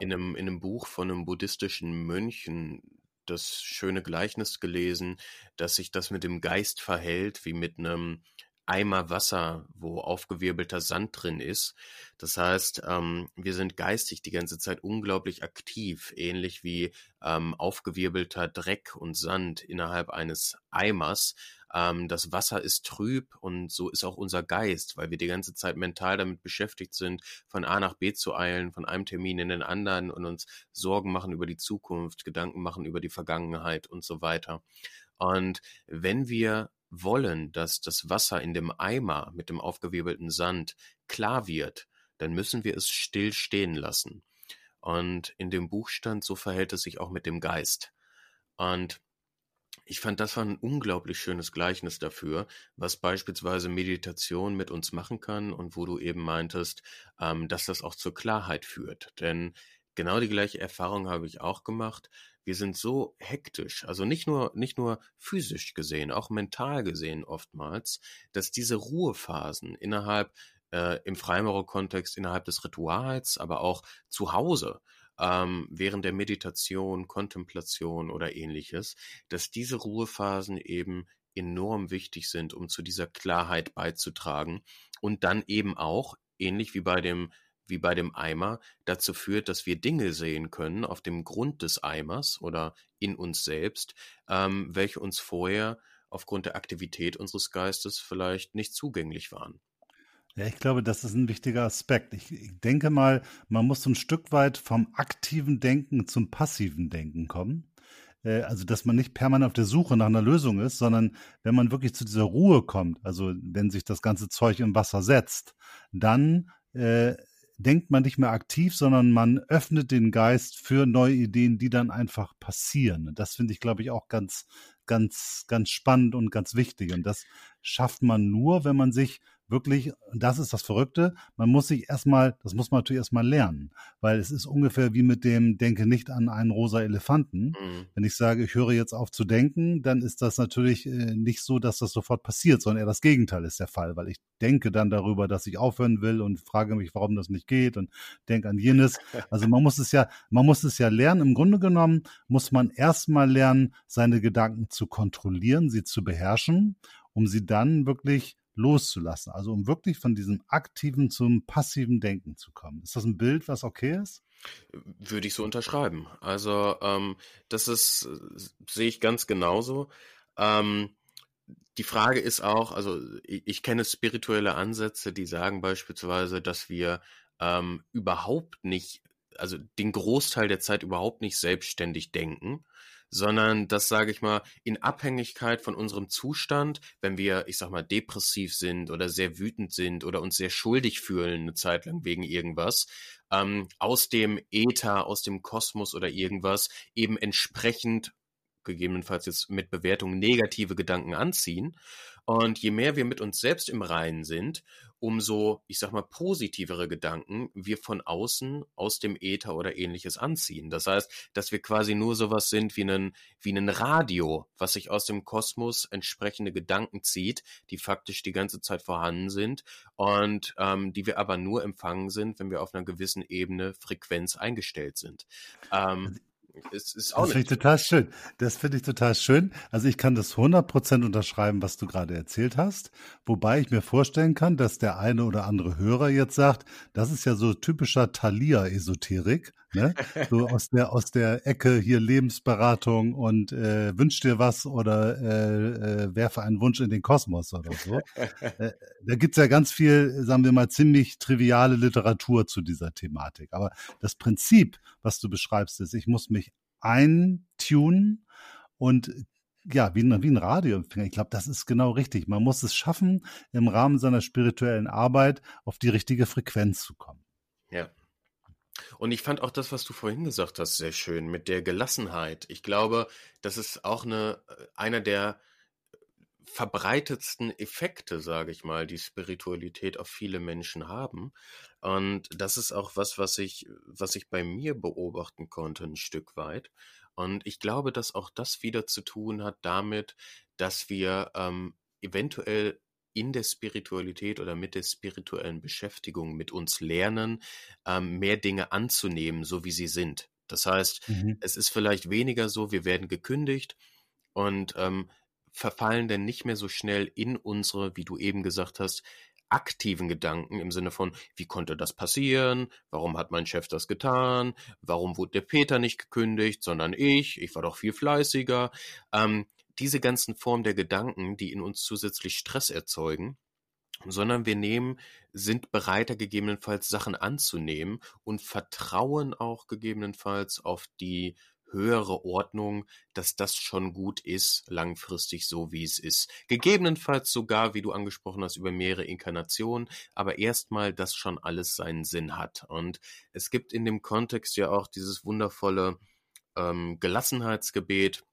in, einem, in einem Buch von einem buddhistischen Mönchen das schöne Gleichnis gelesen, dass sich das mit dem Geist verhält, wie mit einem Eimer Wasser, wo aufgewirbelter Sand drin ist. Das heißt, ähm, wir sind geistig die ganze Zeit unglaublich aktiv, ähnlich wie ähm, aufgewirbelter Dreck und Sand innerhalb eines Eimers. Ähm, das Wasser ist trüb und so ist auch unser Geist, weil wir die ganze Zeit mental damit beschäftigt sind, von A nach B zu eilen, von einem Termin in den anderen und uns Sorgen machen über die Zukunft, Gedanken machen über die Vergangenheit und so weiter. Und wenn wir wollen, dass das Wasser in dem Eimer mit dem aufgewirbelten Sand klar wird, dann müssen wir es still stehen lassen. Und in dem Buch stand, so verhält es sich auch mit dem Geist. Und ich fand, das war ein unglaublich schönes Gleichnis dafür, was beispielsweise Meditation mit uns machen kann und wo du eben meintest, ähm, dass das auch zur Klarheit führt. Denn genau die gleiche Erfahrung habe ich auch gemacht wir sind so hektisch, also nicht nur, nicht nur physisch gesehen, auch mental gesehen oftmals, dass diese Ruhephasen innerhalb, äh, im Freimaurer-Kontext, innerhalb des Rituals, aber auch zu Hause, ähm, während der Meditation, Kontemplation oder ähnliches, dass diese Ruhephasen eben enorm wichtig sind, um zu dieser Klarheit beizutragen und dann eben auch, ähnlich wie bei dem wie bei dem Eimer dazu führt, dass wir Dinge sehen können auf dem Grund des Eimers oder in uns selbst, ähm, welche uns vorher aufgrund der Aktivität unseres Geistes vielleicht nicht zugänglich waren. Ja, ich glaube, das ist ein wichtiger Aspekt. Ich, ich, denke mal, man muss ein Stück weit vom aktiven Denken zum passiven Denken kommen. Äh, also, dass man nicht permanent auf der Suche nach einer Lösung ist, sondern wenn man wirklich zu dieser Ruhe kommt, also wenn sich das ganze Zeug im Wasser setzt, dann äh, denkt man nicht mehr aktiv, sondern man öffnet den Geist für neue Ideen, die dann einfach passieren. Das finde ich, glaube ich, auch ganz, ganz, ganz spannend und ganz wichtig. Und das schafft man nur, wenn man sich wirklich, das ist das Verrückte, man muss sich erstmal, das muss man natürlich erstmal lernen, weil es ist ungefähr wie mit dem Denke nicht an einen rosa Elefanten. Mhm. Wenn ich sage, ich höre jetzt auf zu denken, dann ist das natürlich äh, nicht so, dass das sofort passiert, sondern eher das Gegenteil ist der Fall, weil ich denke dann darüber, dass ich aufhören will und frage mich, warum das nicht geht und denke an jenes. Also man muss es ja, man muss es ja lernen. Im Grunde genommen muss man erstmal lernen, seine Gedanken zu kontrollieren, sie zu beherrschen, um sie dann wirklich loszulassen. Also um wirklich von diesem aktiven zum passiven Denken zu kommen. Ist das ein Bild, was okay ist? Würde ich so unterschreiben. Also ähm, das ist, sehe ich ganz genauso. Ähm, die Frage ist auch, also ich, ich, kenne spirituelle Ansätze, die sagen beispielsweise, dass wir ähm, überhaupt nicht, also den Großteil der Zeit überhaupt nicht selbstständig denken, sondern das sage ich mal in Abhängigkeit von unserem Zustand, wenn wir, ich sag mal, depressiv sind oder sehr wütend sind oder uns sehr schuldig fühlen eine Zeit lang wegen irgendwas, ähm, aus dem Äther, aus dem Kosmos oder irgendwas eben entsprechend gegebenenfalls jetzt mit Bewertung negative Gedanken anziehen. Und je mehr wir mit uns selbst im Reinen sind umso, ich sag mal, positivere Gedanken wir von außen, aus dem Äther oder ähnliches anziehen. Das heißt, dass wir quasi nur sowas sind wie ein, wie ein Radio, was sich aus dem Kosmos entsprechende Gedanken zieht, die faktisch die ganze Zeit vorhanden sind und ähm, die wir aber nur empfangen sind, wenn wir auf einer gewissen Ebene Frequenz eingestellt sind. Ähm, es ist auch das finde ich total schön. Das finde ich total schön. Also ich kann das 100% unterschreiben, was du gerade erzählt hast. Wobei ich mir vorstellen kann, dass der eine oder andere Hörer jetzt sagt, das ist ja so typischer Thalia-Esoterik. Ne? So aus der, aus der Ecke hier Lebensberatung und äh, wünsch dir was oder äh, äh, werfe einen Wunsch in den Kosmos oder so. äh, da gibt's ja ganz viel, sagen wir mal, ziemlich triviale Literatur zu dieser Thematik. Aber das Prinzip, was du beschreibst, ist, ich muss mich eintunen und ja, wie ein, wie ein Radioempfänger. Ich glaube, das ist genau richtig. Man muss es schaffen, im Rahmen seiner spirituellen Arbeit auf die richtige Frequenz zu kommen. Ja. Und ich fand auch das, was du vorhin gesagt hast, sehr schön mit der Gelassenheit. Ich glaube, das ist auch eine, äh, einer der verbreitetsten Effekte, sage ich mal, die Spiritualität auf viele Menschen haben. Und das ist auch was, was ich, was ich bei mir beobachten konnte, ein Stück weit. Und ich glaube, dass auch das wieder zu tun hat damit, dass wir ähm, eventuell in der Spiritualität oder mit der spirituellen Beschäftigung mit uns lernen, ähm, mehr Dinge anzunehmen, so wie sie sind. Das heißt, mhm. es ist vielleicht weniger so, wir werden gekündigt und ähm, verfallen denn nicht mehr so schnell in unsere, wie du eben gesagt hast, aktiven Gedanken im Sinne von, wie konnte das passieren? Warum hat mein Chef das getan? Warum wurde der Peter nicht gekündigt, sondern ich? Ich war doch viel fleißiger. Ähm, diese ganzen Formen der Gedanken, die in uns zusätzlich Stress erzeugen, sondern wir nehmen, sind bereiter gegebenenfalls Sachen anzunehmen und vertrauen auch gegebenenfalls auf die höhere Ordnung, dass das schon gut ist, langfristig so wie es ist. Gegebenenfalls sogar, wie du angesprochen hast, über mehrere Inkarnationen, aber erstmal, dass schon alles seinen Sinn hat. Und es gibt in dem Kontext ja auch dieses wundervolle ähm, Gelassenheitsgebet,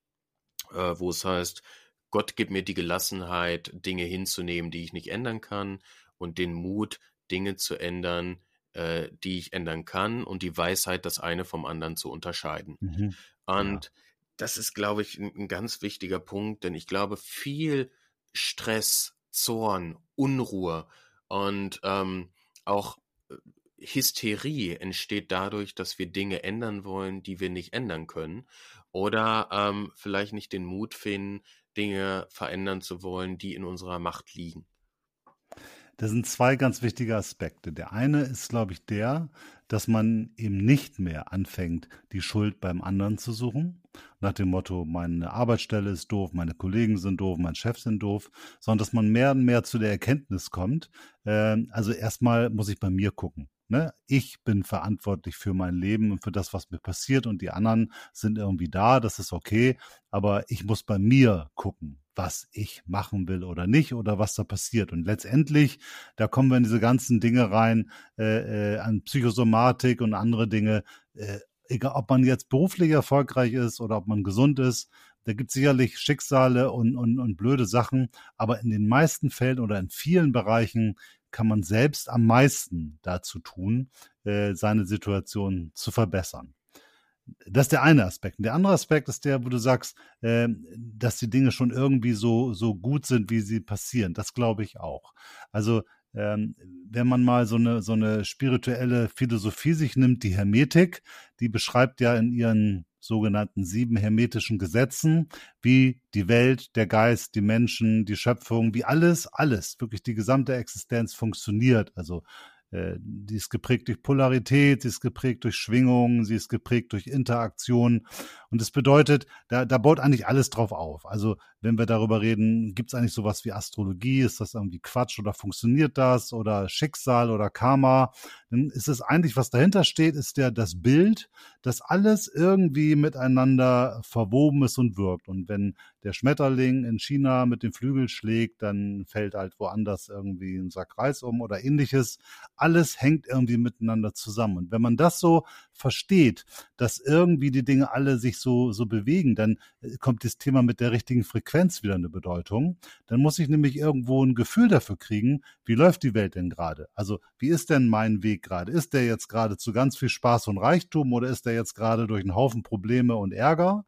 äh, wo es heißt, Gott gibt mir die Gelassenheit, Dinge hinzunehmen, die ich nicht ändern kann, und den Mut, Dinge zu ändern, äh, die ich ändern kann, und die Weisheit, das eine vom anderen zu unterscheiden. Mhm. Und ja. das ist, glaube ich, ein, ein ganz wichtiger Punkt, denn ich glaube, viel Stress, Zorn, Unruhe und ähm, auch äh, Hysterie entsteht dadurch, dass wir Dinge ändern wollen, die wir nicht ändern können oder ähm, vielleicht nicht den Mut finden, Dinge verändern zu wollen, die in unserer Macht liegen. Das sind zwei ganz wichtige Aspekte. Der eine ist, glaube ich, der, dass man eben nicht mehr anfängt, die Schuld beim anderen zu suchen, nach dem Motto, meine Arbeitsstelle ist doof, meine Kollegen sind doof, mein Chef sind doof, sondern dass man mehr und mehr zu der Erkenntnis kommt, äh, also erstmal muss ich bei mir gucken. Ne? Ich bin verantwortlich für mein Leben und für das, was mir passiert und die anderen sind irgendwie da, das ist okay, aber ich muss bei mir gucken, was ich machen will oder nicht oder was da passiert. Und letztendlich, da kommen wir in diese ganzen Dinge rein, äh, äh, an Psychosomatik und andere Dinge, äh, egal ob man jetzt beruflich erfolgreich ist oder ob man gesund ist, Da gibt es sicherlich Schicksale und, und, und blöde Sachen, aber in den meisten Fällen oder in vielen Bereichen kann man selbst am meisten dazu tun, äh, seine Situation zu verbessern. Das ist der eine Aspekt. Und der andere Aspekt ist der, wo du sagst, äh, dass die Dinge schon irgendwie so, so gut sind, wie sie passieren. Das glaube ich auch. Also ähm, wenn man mal so eine, so eine spirituelle Philosophie sich nimmt, die Hermetik, die beschreibt ja in ihren sogenannten sieben hermetischen Gesetzen, wie die Welt, der Geist, die Menschen, die Schöpfung, wie alles, alles, wirklich die gesamte Existenz funktioniert. Also äh, die ist geprägt durch Polarität, sie ist geprägt durch Schwingungen, sie ist geprägt durch Interaktion. Und das bedeutet, da, da baut eigentlich alles drauf auf. Also wenn wir darüber reden, gibt es eigentlich sowas wie Astrologie? Ist das irgendwie Quatsch oder funktioniert das? Oder Schicksal oder Karma? Dann ist es eigentlich, was dahinter steht, ist ja das Bild, dass alles irgendwie miteinander verwoben ist und wirkt. Und wenn der Schmetterling in China mit dem Flügel schlägt, dann fällt halt woanders irgendwie ein Sack Reis um oder ähnliches. Alles hängt irgendwie miteinander zusammen. Und wenn man das so versteht, dass irgendwie die Dinge alle sich so, so bewegen, dann äh, kommt das Thema mit der richtigen Frequenz wieder eine Bedeutung. Dann muss ich nämlich irgendwo ein Gefühl dafür kriegen, wie läuft die Welt denn gerade? Also, wie ist denn mein Weg gerade? Ist der jetzt gerade zu ganz viel Spaß und Reichtum oder ist der jetzt gerade durch einen Haufen Probleme und Ärger?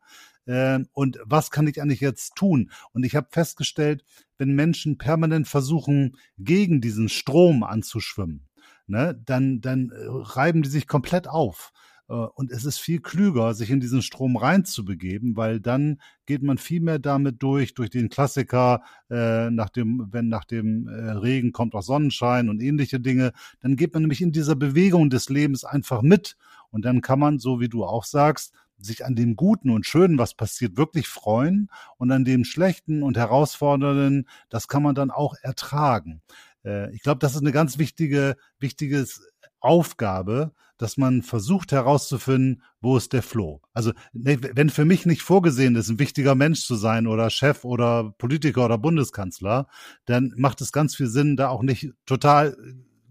Ähm, und was kann ich eigentlich jetzt tun? Und ich habe festgestellt, wenn Menschen permanent versuchen, gegen diesen Strom anzuschwimmen, ne, dann, dann äh, reiben die sich komplett auf. Äh, und es ist viel klüger, sich in diesen Strom reinzubegeben, weil dann geht man viel mehr damit durch, durch den Klassiker, äh, nach dem, wenn nach dem äh, Regen kommt auch Sonnenschein und ähnliche Dinge. Dann geht man nämlich in dieser Bewegung des Lebens einfach mit. Und dann kann man, so wie du auch sagst, sich an dem Guten und Schönen, was passiert, wirklich freuen und an dem Schlechten und Herausfordernden, das kann man dann auch ertragen. Äh, ich glaube, das ist eine ganz wichtige, wichtiges Aufgabe, dass man versucht herauszufinden, wo ist der Floh. Also wenn für mich nicht vorgesehen ist, ein wichtiger Mensch zu sein oder Chef oder Politiker oder Bundeskanzler, dann macht es ganz viel Sinn, da auch nicht total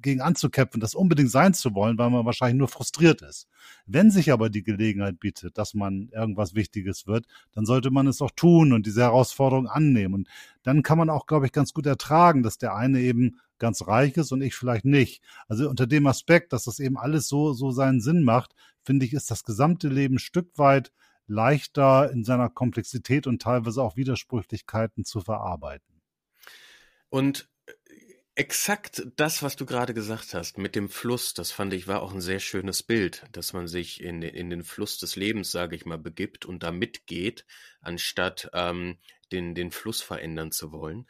gegen anzukämpfen, das unbedingt sein zu wollen, weil man wahrscheinlich nur frustriert ist. Wenn sich aber die Gelegenheit bietet, dass man irgendwas Wichtiges wird, dann sollte man es auch tun und diese Herausforderung annehmen. Und dann kann man auch, glaube ich, ganz gut ertragen, dass der eine eben ganz reich ist und ich vielleicht nicht. Also unter dem Aspekt, dass das eben alles so, so seinen Sinn macht, finde ich, ist das gesamte Leben ein Stück weit leichter in seiner Komplexität und teilweise auch Widersprüchlichkeiten zu verarbeiten. Und Exakt das, was du gerade gesagt hast, mit dem Fluss, das fand ich war auch ein sehr schönes Bild, dass man sich in, in den Fluss des Lebens, sage ich mal, begibt und da mitgeht, anstatt ähm, den, den Fluss verändern zu wollen.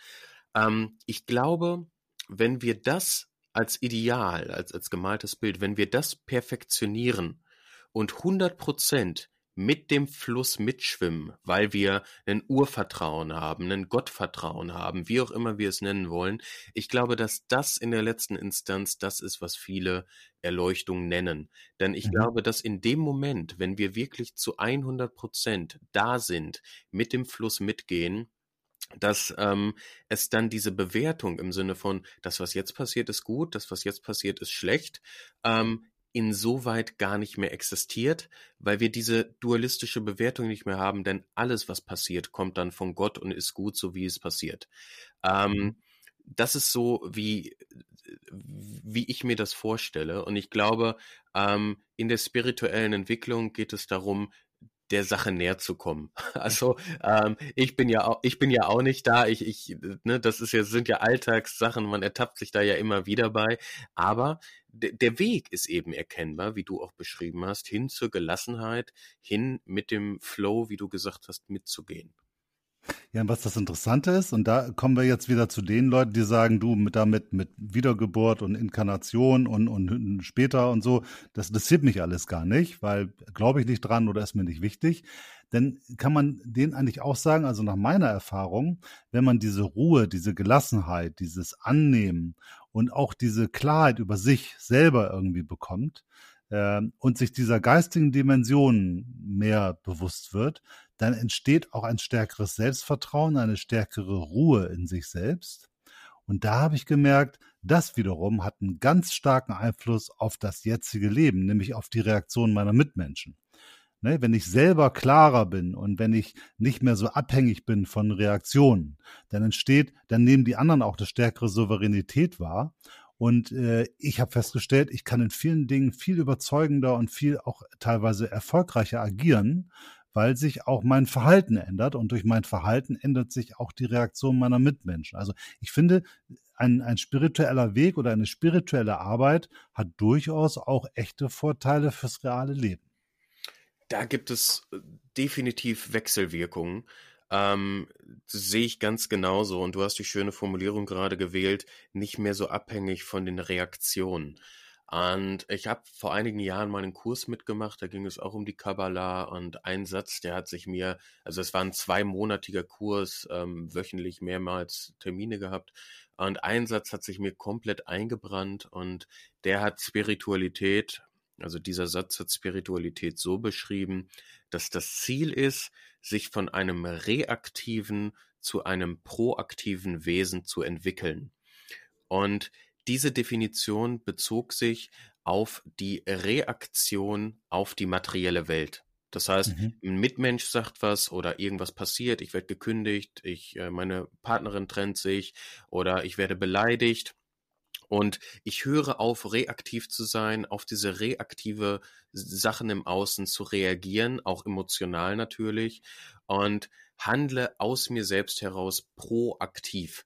Ähm, ich glaube, wenn wir das als Ideal, als, als gemaltes Bild, wenn wir das perfektionieren und 100 Prozent mit dem Fluss mitschwimmen, weil wir ein Urvertrauen haben, ein Gottvertrauen haben, wie auch immer wir es nennen wollen. Ich glaube, dass das in der letzten Instanz das ist, was viele Erleuchtung nennen. Denn ich mhm. glaube, dass in dem Moment, wenn wir wirklich zu 100 Prozent da sind, mit dem Fluss mitgehen, dass ähm, es dann diese Bewertung im Sinne von, das, was jetzt passiert, ist gut, das, was jetzt passiert, ist schlecht, ähm, insoweit gar nicht mehr existiert, weil wir diese dualistische Bewertung nicht mehr haben, denn alles, was passiert, kommt dann von Gott und ist gut, so wie es passiert. Ähm, mhm. das ist so, wie, wie ich mir das vorstelle. Und ich glaube, ähm, in der spirituellen Entwicklung geht es darum, der Sache näher zu kommen. Also ähm, ich bin ja auch, ich bin ja auch nicht da. Ich, ich, ne, das ist ja, sind ja Alltagssachen, man ertappt sich da ja immer wieder bei. Aber der Weg ist eben erkennbar, wie du auch beschrieben hast, hin zur Gelassenheit, hin mit dem Flow, wie du gesagt hast, mitzugehen. Ja, und was das Interessante ist, und da kommen wir jetzt wieder zu den Leuten, die sagen, du mit damit mit Wiedergeburt und Inkarnation und, und später und so, das interessiert mich alles gar nicht, weil glaube ich nicht dran oder ist mir nicht wichtig. Denn kann man denen eigentlich auch sagen, also nach meiner Erfahrung, wenn man diese Ruhe, diese Gelassenheit, dieses Annehmen und auch diese Klarheit über sich selber irgendwie bekommt, äh, und sich dieser geistigen Dimension mehr bewusst wird, dann entsteht auch ein stärkeres Selbstvertrauen, eine stärkere Ruhe in sich selbst. Und da habe ich gemerkt, das wiederum hat einen ganz starken Einfluss auf das jetzige Leben, nämlich auf die Reaktion meiner Mitmenschen. Ne, wenn ich selber klarer bin und wenn ich nicht mehr so abhängig bin von Reaktionen, dann entsteht, dann nehmen die anderen auch eine stärkere Souveränität wahr. Und äh, ich habe festgestellt, ich kann in vielen Dingen viel überzeugender und viel auch teilweise erfolgreicher agieren, weil sich auch mein Verhalten ändert und durch mein Verhalten ändert sich auch die Reaktion meiner Mitmenschen. Also ich finde, ein, ein spiritueller Weg oder eine spirituelle Arbeit hat durchaus auch echte Vorteile fürs reale Leben. Da gibt es äh, definitiv Wechselwirkungen. Ähm, sehe ich ganz genauso. Und du hast die schöne Formulierung gerade gewählt, nicht mehr so abhängig von den Reaktionen. Und ich habe vor einigen Jahren mal einen Kurs mitgemacht, da ging es auch um die Kabbalah und ein Satz, der hat sich mir, also es war ein zweimonatiger Kurs, ähm, wöchentlich mehrmals Termine gehabt und ein Satz hat sich mir komplett eingebrannt und der hat Spiritualität, also dieser Satz hat Spiritualität so beschrieben, dass das Ziel ist, sich von einem reaktiven zu einem proaktiven Wesen zu entwickeln. Und diese Definition bezog sich auf die Reaktion auf die materielle Welt. Das heißt, mhm. ein Mitmensch sagt was oder irgendwas passiert, ich werde gekündigt, ich, äh, meine Partnerin trennt sich oder ich werde beleidigt. Und ich höre auf, reaktiv zu sein, auf diese reaktive Sachen im Außen zu reagieren, auch emotional natürlich, und handle aus mir selbst heraus proaktiv.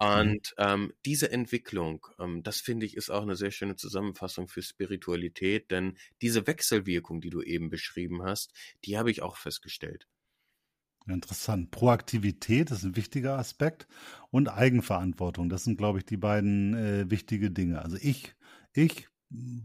Mhm. Und ähm, diese Entwicklung, ähm, das finde ich, ist auch eine sehr schöne Zusammenfassung für Spiritualität, denn diese Wechselwirkung, die du eben beschrieben hast, die habe ich auch festgestellt. Interessant. Proaktivität ist ein wichtiger Aspekt und Eigenverantwortung. Das sind, glaube ich, die beiden äh, wichtige Dinge. Also ich, ich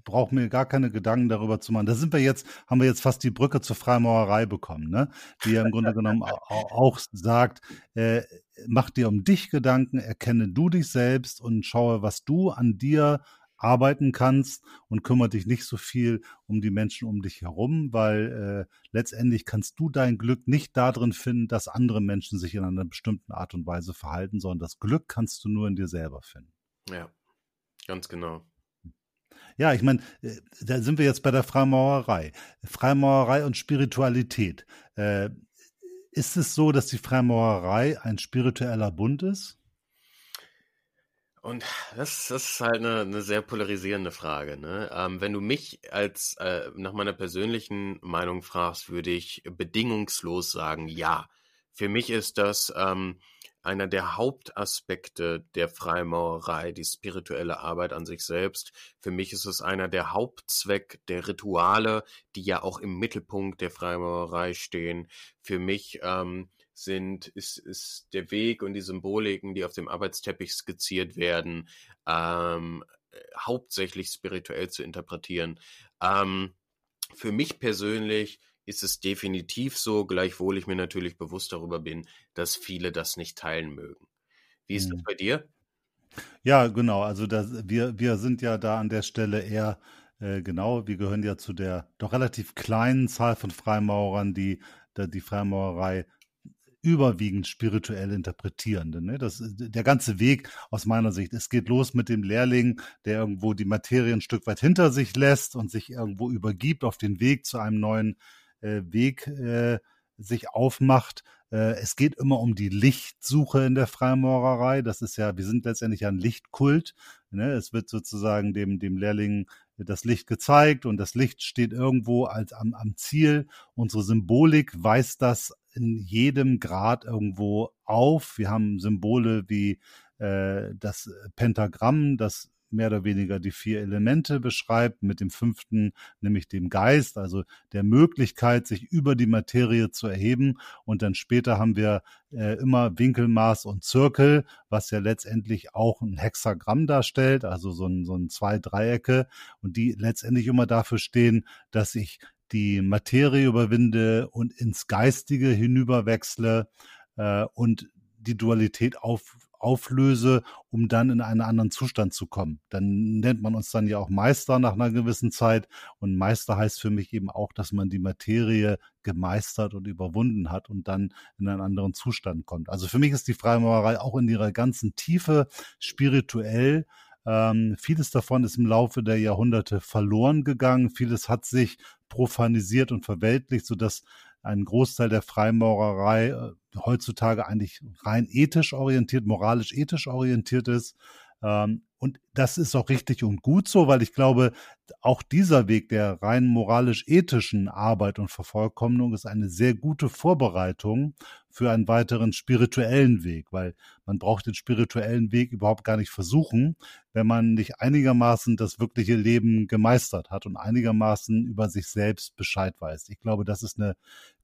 brauche mir gar keine Gedanken darüber zu machen. Da sind wir jetzt, haben wir jetzt fast die Brücke zur Freimaurerei bekommen, ne? Die ja im Grunde genommen auch sagt, äh, mach dir um dich Gedanken, erkenne du dich selbst und schaue, was du an dir arbeiten kannst und kümmere dich nicht so viel um die Menschen um dich herum, weil äh, letztendlich kannst du dein Glück nicht darin finden, dass andere Menschen sich in einer bestimmten Art und Weise verhalten, sondern das Glück kannst du nur in dir selber finden. Ja, ganz genau. Ja, ich meine, äh, da sind wir jetzt bei der Freimaurerei. Freimaurerei und Spiritualität. Äh, ist es so, dass die Freimaurerei ein spiritueller Bund ist? Und das, das ist halt eine, eine sehr polarisierende Frage. Ne? Ähm, wenn du mich als äh, nach meiner persönlichen Meinung fragst, würde ich bedingungslos sagen, ja. Für mich ist das ähm, einer der Hauptaspekte der Freimaurerei, die spirituelle Arbeit an sich selbst. Für mich ist es einer der Hauptzweck der Rituale, die ja auch im Mittelpunkt der Freimaurerei stehen. Für mich ähm, sind, ist, ist der Weg und die Symboliken, die auf dem Arbeitsteppich skizziert werden, ähm, hauptsächlich spirituell zu interpretieren. Ähm, für mich persönlich ist es definitiv so, gleichwohl ich mir natürlich bewusst darüber bin, dass viele das nicht teilen mögen. Wie ist das bei dir? Ja, genau. Also das, wir, wir sind ja da an der Stelle eher äh, genau, wir gehören ja zu der doch relativ kleinen Zahl von Freimaurern, die die Freimaurerei überwiegend spirituell interpretierende. Ne? Das, der ganze Weg aus meiner Sicht. Es geht los mit dem Lehrling, der irgendwo die Materie ein Stück weit hinter sich lässt und sich irgendwo übergibt auf den Weg zu einem neuen äh, Weg äh, sich aufmacht. Äh, es geht immer um die Lichtsuche in der Freimaurerei. Das ist ja, wir sind letztendlich ein Lichtkult. Ne? Es wird sozusagen dem, dem Lehrling das Licht gezeigt und das Licht steht irgendwo als am, am Ziel. Unsere Symbolik weist das in jedem Grad irgendwo auf. Wir haben Symbole wie äh, das Pentagramm, das mehr oder weniger die vier Elemente beschreibt, mit dem fünften, nämlich dem Geist, also der Möglichkeit, sich über die Materie zu erheben. Und dann später haben wir äh, immer Winkelmaß und Zirkel, was ja letztendlich auch ein Hexagramm darstellt, also so ein, so ein zwei Dreiecke und die letztendlich immer dafür stehen, dass ich die Materie überwinde und ins Geistige hinüberwechsle äh, und die Dualität auf, auflöse, um dann in einen anderen Zustand zu kommen. Dann nennt man uns dann ja auch Meister nach einer gewissen Zeit. Und Meister heißt für mich eben auch, dass man die Materie gemeistert und überwunden hat und dann in einen anderen Zustand kommt. Also für mich ist die Freimaurerei auch in ihrer ganzen Tiefe spirituell Ähm, vieles davon ist im Laufe der Jahrhunderte verloren gegangen. Vieles hat sich profanisiert und verweltlicht, sodass ein Großteil der Freimaurerei äh, heutzutage eigentlich rein ethisch orientiert, moralisch ethisch orientiert ist. Ähm, und das ist auch richtig und gut so, weil ich glaube, auch dieser Weg der rein moralisch-ethischen Arbeit und Vervollkommnung ist eine sehr gute Vorbereitung für einen weiteren spirituellen Weg, weil man braucht den spirituellen Weg überhaupt gar nicht versuchen, wenn man nicht einigermaßen das wirkliche Leben gemeistert hat und einigermaßen über sich selbst Bescheid weiß. Ich glaube, das ist eine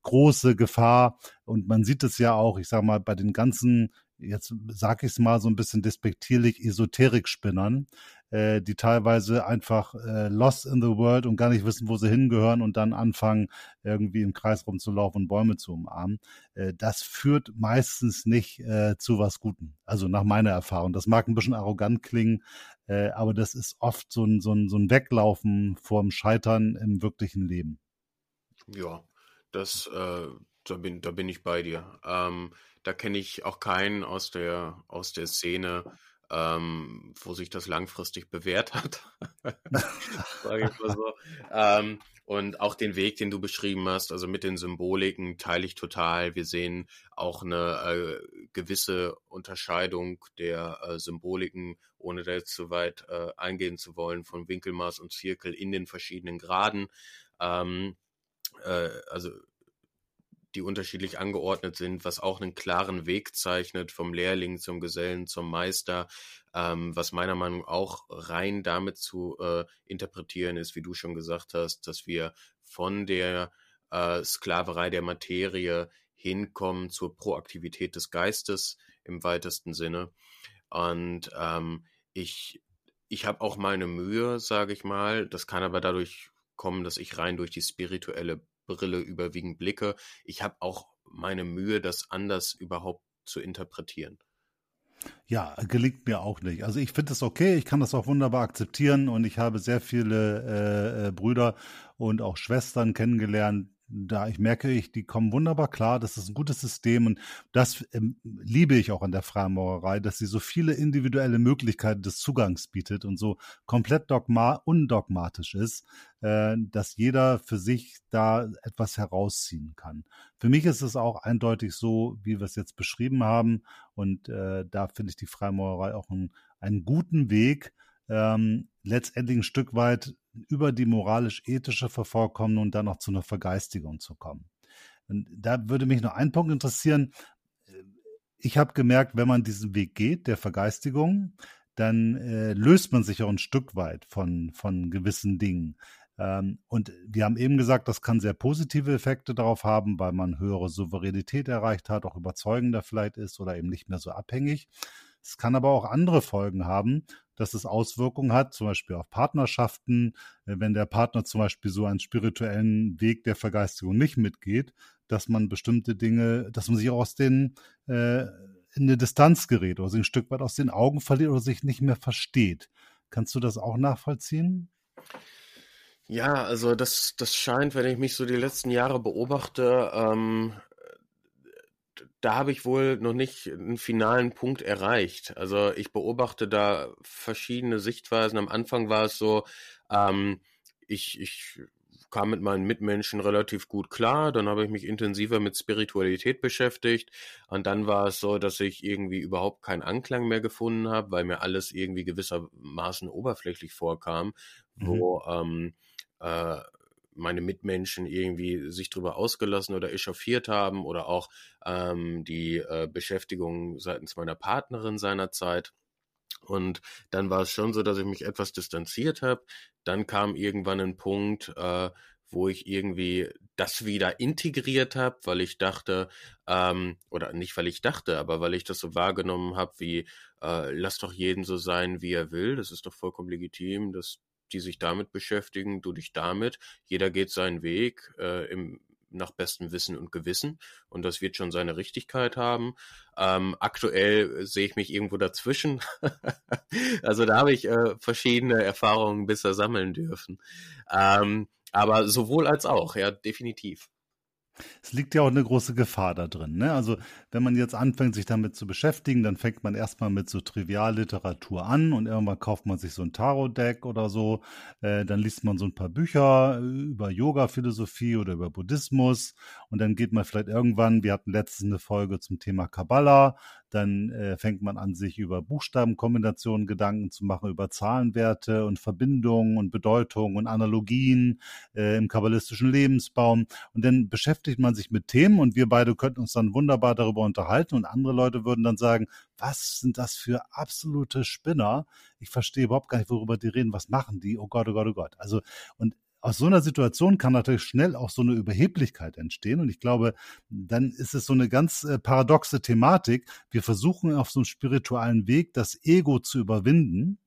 große Gefahr und man sieht es ja auch, ich sage mal, bei den ganzen jetzt sage ich es mal so ein bisschen despektierlich, Esoterik-Spinnern, äh, die teilweise einfach äh, lost in the world und gar nicht wissen, wo sie hingehören und dann anfangen, irgendwie im Kreis rumzulaufen und Bäume zu umarmen. Äh, das führt meistens nicht äh, zu was Guten. Also nach meiner Erfahrung. Das mag ein bisschen arrogant klingen, äh, aber das ist oft so ein, so ein, so ein Weglaufen vorm Scheitern im wirklichen Leben. Ja, das, äh, da bin, da bin ich bei dir. Ähm, da kenne ich auch keinen aus der, aus der Szene, ähm, wo sich das langfristig bewährt hat. So. Ähm, und auch den Weg, den du beschrieben hast, also mit den Symboliken, teile ich total. Wir sehen auch eine äh, gewisse Unterscheidung der äh, Symboliken, ohne da jetzt zu weit äh, eingehen zu wollen, von Winkelmaß und Zirkel in den verschiedenen Graden. Ähm, äh, also die unterschiedlich angeordnet sind, was auch einen klaren Weg zeichnet vom Lehrling zum Gesellen zum Meister, ähm, was meiner Meinung nach auch rein damit zu äh, interpretieren ist, wie du schon gesagt hast, dass wir von der äh, Sklaverei der Materie hinkommen zur Proaktivität des Geistes im weitesten Sinne. Und ähm, ich, ich habe auch meine Mühe, sage ich mal. Das kann aber dadurch kommen, dass ich rein durch die spirituelle Brille überwiegend blicke. Ich habe auch meine Mühe, das anders überhaupt zu interpretieren. Ja, gelingt mir auch nicht. Also ich finde es okay, ich kann das auch wunderbar akzeptieren und ich habe sehr viele äh, äh Brüder und auch Schwestern kennengelernt, da ich merke ich, die kommen wunderbar klar, das ist ein gutes System und das ähm, liebe ich auch an der Freimaurerei, dass sie so viele individuelle Möglichkeiten des Zugangs bietet und so komplett dogma undogmatisch ist, äh, dass jeder für sich da etwas herausziehen kann. Für mich ist es auch eindeutig so, wie wir es jetzt beschrieben haben und äh, da finde ich die Freimaurerei auch einen, einen guten Weg, ähm, letztendlich ein Stück weit über die moralisch-ethische Vervollkommnung und dann noch zu einer Vergeistigung zu kommen. Und da würde mich noch ein Punkt interessieren. Ich habe gemerkt, wenn man diesen Weg geht, der Vergeistigung, dann äh, löst man sich auch ein Stück weit von, von gewissen Dingen. Ähm, und wir haben eben gesagt, das kann sehr positive Effekte darauf haben, weil man höhere Souveränität erreicht hat, auch überzeugender vielleicht ist oder eben nicht mehr so abhängig. Es kann aber auch andere Folgen haben, dass es Auswirkungen hat, zum Beispiel auf Partnerschaften, äh, wenn der Partner zum Beispiel so einen spirituellen Weg der Vergeistigung nicht mitgeht, dass man bestimmte Dinge, dass man sich auch aus den äh, in eine Distanz gerät oder sich ein Stück weit aus den Augen verliert oder sich nicht mehr versteht. Kannst du das auch nachvollziehen? Ja, also das, das scheint, wenn ich mich so die letzten Jahre beobachte, ähm, da habe ich wohl noch nicht einen finalen Punkt erreicht. Also ich beobachte da verschiedene Sichtweisen. Am Anfang war es so, ähm, ich, ich kam mit meinen Mitmenschen relativ gut klar. Dann habe ich mich intensiver mit Spiritualität beschäftigt. Und dann war es so, dass ich irgendwie überhaupt keinen Anklang mehr gefunden habe, weil mir alles irgendwie gewissermaßen oberflächlich vorkam, mhm. wo ähm, äh, meine Mitmenschen irgendwie sich drüber ausgelassen oder echauffiert haben oder auch ähm, die äh, Beschäftigung seitens meiner Partnerin seinerzeit. Und dann war es schon so, dass ich mich etwas distanziert habe. Dann kam irgendwann ein Punkt, äh, wo ich irgendwie das wieder integriert habe, weil ich dachte, ähm, oder nicht weil ich dachte, aber weil ich das so wahrgenommen habe, wie äh, lass doch jeden so sein, wie er will. Das ist doch vollkommen legitim. Das die sich damit beschäftigen, du dich damit. Jeder geht seinen Weg äh, im, nach bestem Wissen und Gewissen und das wird schon seine Richtigkeit haben. Ähm, aktuell sehe ich mich irgendwo dazwischen. also da habe ich äh, verschiedene Erfahrungen bisher sammeln dürfen. Ähm, aber sowohl als auch, ja, definitiv. Es liegt ja auch eine große Gefahr da drin. Ne? Also wenn man jetzt anfängt, sich damit zu beschäftigen, dann fängt man erstmal mit so Trivialliteratur an und irgendwann kauft man sich so ein Tarot-Deck oder so. Äh, dann liest man so ein paar Bücher über Yoga-Philosophie oder über Buddhismus und dann geht man vielleicht irgendwann, wir hatten letztens eine Folge zum Thema Kabbalah, dann äh, fängt man an, sich über Buchstabenkombinationen Gedanken zu machen, über Zahlenwerte und Verbindungen und Bedeutungen und Analogien äh, im kabbalistischen Lebensbaum. Und dann beschäftigt man sich mit Themen und wir beide könnten uns dann wunderbar darüber unterhalten und andere Leute würden dann sagen, was sind das für absolute Spinner? Ich verstehe überhaupt gar nicht, worüber die reden. Was machen die? Oh Gott, oh Gott, oh Gott. Also, und aus so einer Situation kann natürlich schnell auch so eine Überheblichkeit entstehen. Und ich glaube, dann ist es so eine ganz äh, paradoxe Thematik. Wir versuchen auf so einem spirituellen Weg das Ego zu überwinden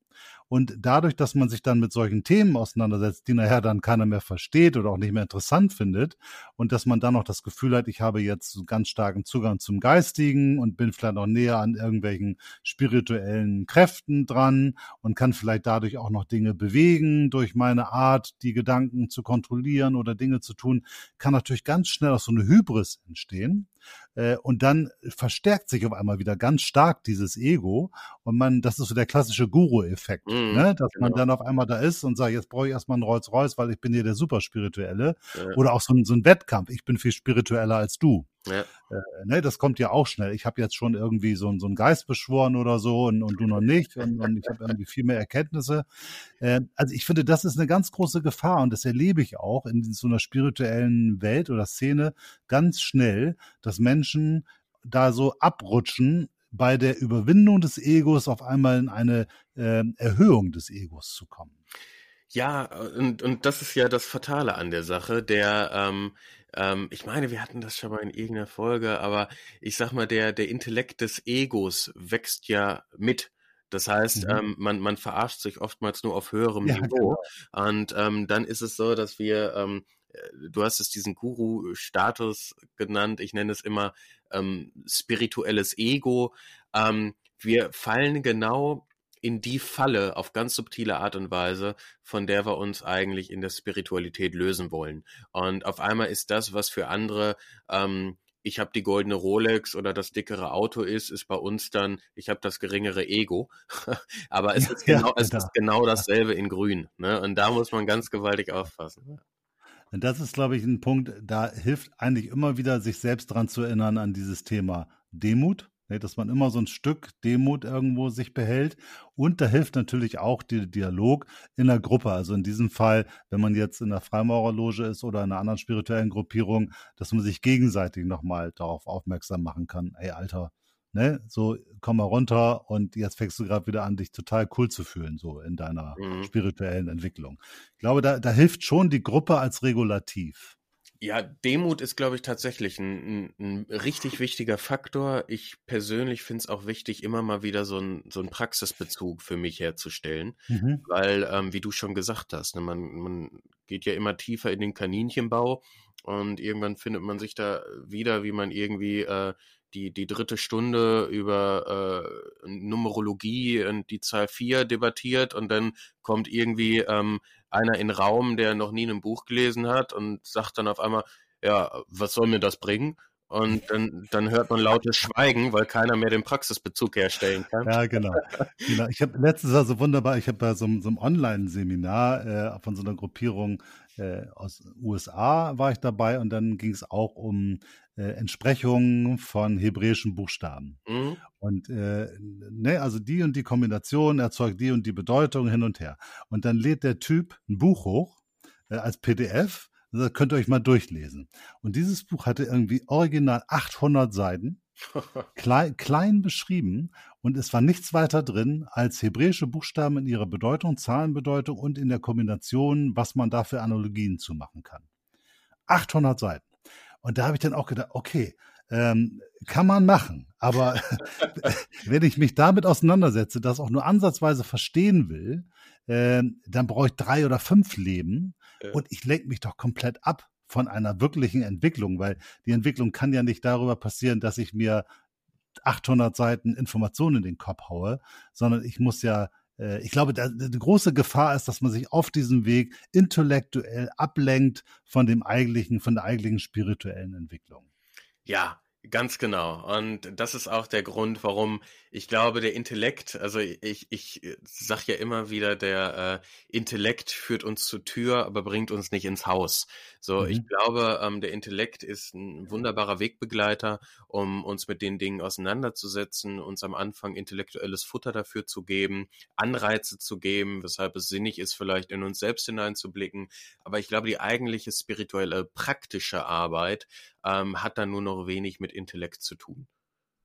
und dadurch, dass man sich dann mit solchen Themen auseinandersetzt, die nachher dann keiner mehr versteht oder auch nicht mehr interessant findet, und dass man dann noch das Gefühl hat, ich habe jetzt ganz starken Zugang zum Geistigen und bin vielleicht noch näher an irgendwelchen spirituellen Kräften dran und kann vielleicht dadurch auch noch Dinge bewegen durch meine Art, die Gedanken zu kontrollieren oder Dinge zu tun, kann natürlich ganz schnell auch so eine Hybris entstehen. Äh, und dann verstärkt sich auf einmal wieder ganz stark dieses Ego. Und man, das ist so der klassische Guru-Effekt, mm, ne? dass genau. man dann auf einmal da ist und sagt, jetzt brauche ich erstmal einen Rolls-Royce, weil ich bin hier der Superspirituelle. Ja. Oder auch so ein, so ein Wettkampf, ich bin viel spiritueller als du. Ja. Äh, ne, das kommt ja auch schnell. Ich habe jetzt schon irgendwie so, so einen Geist beschworen oder so und, und du noch nicht und, und ich habe irgendwie viel mehr Erkenntnisse. Äh, also ich finde, das ist eine ganz große Gefahr und das erlebe ich auch in so einer spirituellen Welt oder Szene ganz schnell, dass Menschen da so abrutschen, bei der Überwindung des Egos auf einmal in eine äh, Erhöhung des Egos zu kommen. Ja, und, und das ist ja das Fatale an der Sache. Der, ähm, ähm, ich meine, wir hatten das schon mal in irgendeiner Folge, aber ich sag mal, der, der Intellekt des Egos wächst ja mit. Das heißt, mhm. ähm, man, man verarscht sich oftmals nur auf höherem ja, Niveau. Genau. Und ähm, dann ist es so, dass wir, ähm, äh, du hast es diesen Guru-Status genannt, ich nenne es immer ähm, spirituelles Ego. Ähm, wir fallen genau in die Falle auf ganz subtile Art und Weise, von der wir uns eigentlich in der Spiritualität lösen wollen. Und auf einmal ist das, was für andere ähm, ich habe die goldene Rolex oder das dickere Auto ist, ist bei uns dann, ich habe das geringere Ego. Aber es, ja, ist, genau, ja, es ist genau dasselbe in Grün. Ne? Und da muss man ganz gewaltig aufpassen. Und das ist, glaube ich, ein Punkt, da hilft eigentlich immer wieder, sich selbst dran zu erinnern an dieses Thema Demut Ne, dass man immer so ein Stück Demut irgendwo sich behält. Und da hilft natürlich auch der Dialog in der Gruppe. Also in diesem Fall, wenn man jetzt in der Freimaurerloge ist oder in einer anderen spirituellen Gruppierung, dass man sich gegenseitig nochmal darauf aufmerksam machen kann. Ey, Alter, ne, so komm mal runter und jetzt fängst du gerade wieder an, dich total cool zu fühlen, so in deiner mhm. spirituellen Entwicklung. Ich glaube, da, da hilft schon die Gruppe als Regulativ. Ja, Demut ist, glaube ich, tatsächlich ein, ein, ein richtig wichtiger Faktor. Ich persönlich finde es auch wichtig, immer mal wieder so, ein, so einen Praxisbezug für mich herzustellen, mhm. weil, ähm, wie du schon gesagt hast, ne, man, man geht ja immer tiefer in den Kaninchenbau und irgendwann findet man sich da wieder, wie man irgendwie äh, die, die dritte Stunde über äh, Numerologie und die Zahl 4 debattiert und dann kommt irgendwie ähm, einer in Raum, der noch nie ein Buch gelesen hat und sagt dann auf einmal, ja, was soll mir das bringen? Und dann, dann hört man lautes Schweigen, weil keiner mehr den Praxisbezug herstellen kann. Ja, genau. genau. Ich habe letztens also wunderbar, ich habe bei so, so einem Online-Seminar äh, von so einer Gruppierung äh, aus USA war ich dabei und dann ging es auch um äh, Entsprechungen von hebräischen Buchstaben. Mhm. Und äh, ne, also die und die Kombination erzeugt die und die Bedeutung hin und her. Und dann lädt der Typ ein Buch hoch äh, als PDF. Das könnt ihr euch mal durchlesen. Und dieses Buch hatte irgendwie original 800 Seiten, klein, klein beschrieben und es war nichts weiter drin als hebräische Buchstaben in ihrer Bedeutung, Zahlenbedeutung und in der Kombination, was man da für Analogien zu machen kann. 800 Seiten. Und da habe ich dann auch gedacht, okay, ähm, kann man machen. Aber wenn ich mich damit auseinandersetze, das auch nur ansatzweise verstehen will, äh, dann brauche ich drei oder fünf Leben ja. und ich lenke mich doch komplett ab von einer wirklichen Entwicklung, weil die Entwicklung kann ja nicht darüber passieren, dass ich mir 800 Seiten Informationen in den Kopf haue, sondern ich muss ja äh, ich glaube, da, die große Gefahr ist, dass man sich auf diesem Weg intellektuell ablenkt von dem eigentlichen, von der eigentlichen spirituellen Entwicklung. Ja, Ganz genau. Und das ist auch der Grund, warum ich glaube, der Intellekt, also ich, ich sag ja immer wieder, der äh, Intellekt führt uns zur Tür, aber bringt uns nicht ins Haus. So, mhm. ich glaube, ähm, der Intellekt ist ein wunderbarer Wegbegleiter, um uns mit den Dingen auseinanderzusetzen, uns am Anfang intellektuelles Futter dafür zu geben, Anreize zu geben, weshalb es sinnig ist, vielleicht in uns selbst hineinzublicken. Aber ich glaube, die eigentliche spirituelle, praktische Arbeit ähm, hat dann nur noch wenig mit Intellekt zu tun.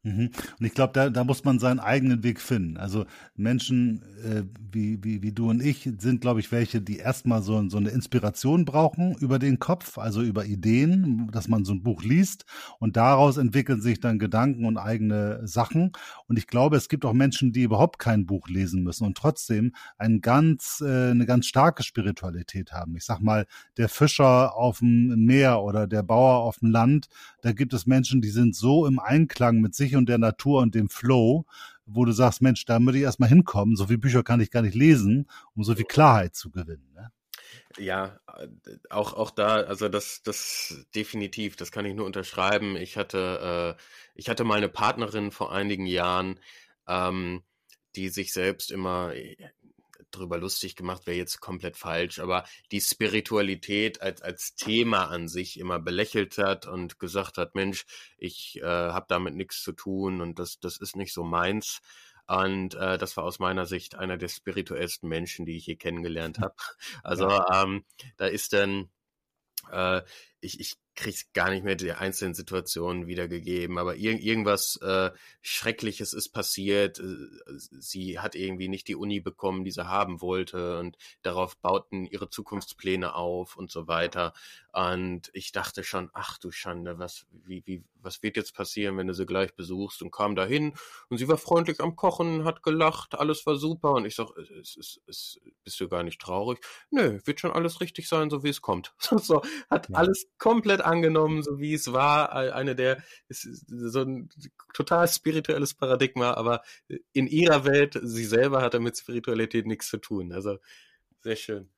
Mhm. Und ich glaube, da, da muss man seinen eigenen Weg finden. Also Menschen äh, wie, wie, wie du und ich sind, glaube ich, welche, die erstmal so, so eine Inspiration brauchen über den Kopf, also über Ideen, dass man so ein Buch liest und daraus entwickeln sich dann Gedanken und eigene Sachen. Und ich glaube, es gibt auch Menschen, die überhaupt kein Buch lesen müssen und trotzdem ein ganz, äh, eine ganz starke Spiritualität haben. Ich sag mal, der Fischer auf dem Meer oder der Bauer auf dem Land, da gibt es Menschen, die sind so im Einklang mit sich und der Natur und dem Flow, wo du sagst, Mensch, da würde ich erstmal hinkommen. So viele Bücher kann ich gar nicht lesen, um so viel Klarheit zu gewinnen. Ne? Ja, äh, auch, auch da, also das, das definitiv, das kann ich nur unterschreiben. Ich hatte, äh, ich hatte mal eine Partnerin vor einigen Jahren, ähm, die sich selbst immer drüber lustig gemacht, wäre jetzt komplett falsch, aber die Spiritualität als, als Thema an sich immer belächelt hat und gesagt hat, Mensch, ich äh, habe damit nichts zu tun und das, das ist nicht so meins. Und äh, das war aus meiner Sicht einer der spirituellsten Menschen, die ich je kennengelernt habe. Also ähm, da ist dann, äh, ich, ich krieg's gar nicht mehr die einzelnen Situationen wiedergegeben, aber ir irgendwas äh, Schreckliches ist passiert. Äh, sie hat irgendwie nicht die Uni bekommen, die sie haben wollte und darauf bauten ihre Zukunftspläne auf und so weiter. Und ich dachte schon, ach du Schande, was, wie, wie, was wird jetzt passieren, wenn du sie gleich besuchst? Und kam dahin und sie war freundlich am Kochen, hat gelacht, alles war super. Und ich sag, es, es, es, bist du gar nicht traurig? Nö, wird schon alles richtig sein, so wie es kommt. so, hat ja. alles komplett angenommen, so wie es war. Eine der, so ein total spirituelles Paradigma, aber in ihrer Welt, sie selber hat damit Spiritualität nichts zu tun. Also, sehr schön.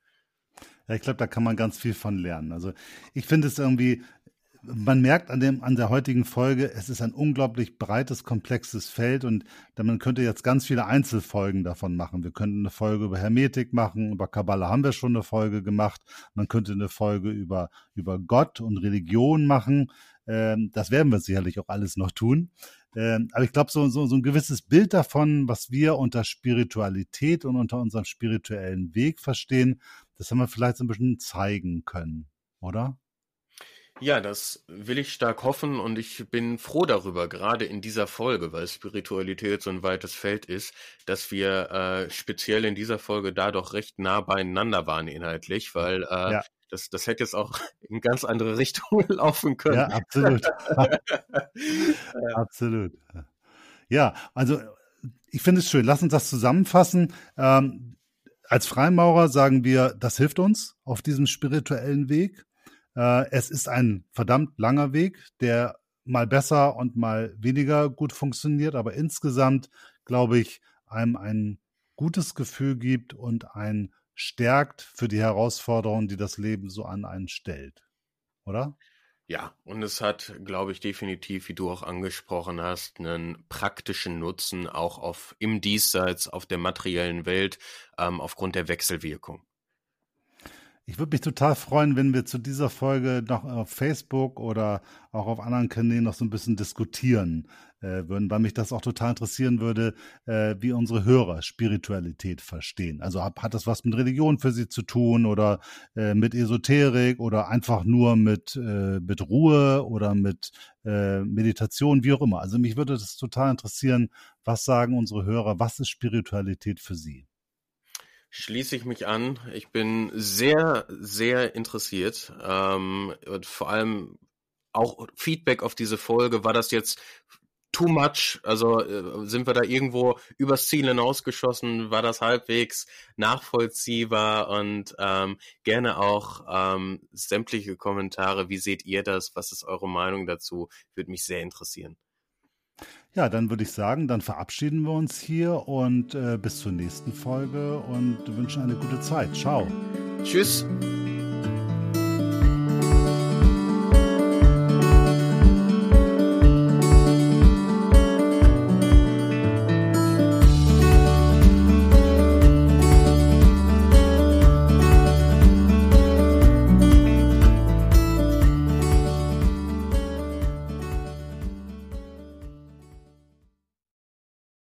Ja, ich glaube, da kann man ganz viel von lernen. Also ich finde es irgendwie, man merkt an, dem, an der heutigen Folge, es ist ein unglaublich breites, komplexes Feld und man könnte jetzt ganz viele Einzelfolgen davon machen. Wir könnten eine Folge über Hermetik machen, über Kabbala haben wir schon eine Folge gemacht. Man könnte eine Folge über, über Gott und Religion machen. Ähm, das werden wir sicherlich auch alles noch tun. Ähm, aber ich glaube, so, so, so ein gewisses Bild davon, was wir unter Spiritualität und unter unserem spirituellen Weg verstehen, das haben wir vielleicht so ein bisschen zeigen können, oder? Ja, das will ich stark hoffen und ich bin froh darüber, gerade in dieser Folge, weil Spiritualität so ein weites Feld ist, dass wir äh, speziell in dieser Folge da doch recht nah beieinander waren inhaltlich, weil äh, ja. das, das hätte jetzt auch in ganz andere Richtungen laufen können. Ja, absolut. absolut. Ja, also ich finde es schön. Lass uns das zusammenfassen. Ähm, als Freimaurer sagen wir, das hilft uns auf diesem spirituellen Weg. Äh, es ist ein verdammt langer Weg, der mal besser und mal weniger gut funktioniert, aber insgesamt, glaube ich, einem ein gutes Gefühl gibt und ein stärkt für die Herausforderungen, die das Leben so an einen stellt. Oder? Ja, und es hat, glaube ich, definitiv, wie du auch angesprochen hast, einen praktischen Nutzen auch auf im Diesseits, auf der materiellen Welt, ähm, aufgrund der Wechselwirkung. Ich würde mich total freuen, wenn wir zu dieser Folge noch auf Facebook oder auch auf anderen Kanälen noch so ein bisschen diskutieren äh, würden, weil mich das auch total interessieren würde, äh, wie unsere Hörer Spiritualität verstehen. Also hat, hat das was mit Religion für sie zu tun oder äh, mit Esoterik oder einfach nur mit, äh, mit Ruhe oder mit äh, Meditation, wie auch immer. Also mich würde das total interessieren, was sagen unsere Hörer, was ist Spiritualität für sie? Schließe ich mich an. Ich bin sehr, sehr interessiert. Ähm, und vor allem auch Feedback auf diese Folge. War das jetzt too much? Also äh, sind wir da irgendwo übers Ziel hinausgeschossen? War das halbwegs nachvollziehbar? Und ähm, gerne auch ähm, sämtliche Kommentare. Wie seht ihr das? Was ist eure Meinung dazu? Würde mich sehr interessieren. Ja, dann würde ich sagen, dann verabschieden wir uns hier und äh, bis zur nächsten Folge und wünschen eine gute Zeit. Ciao. Tschüss.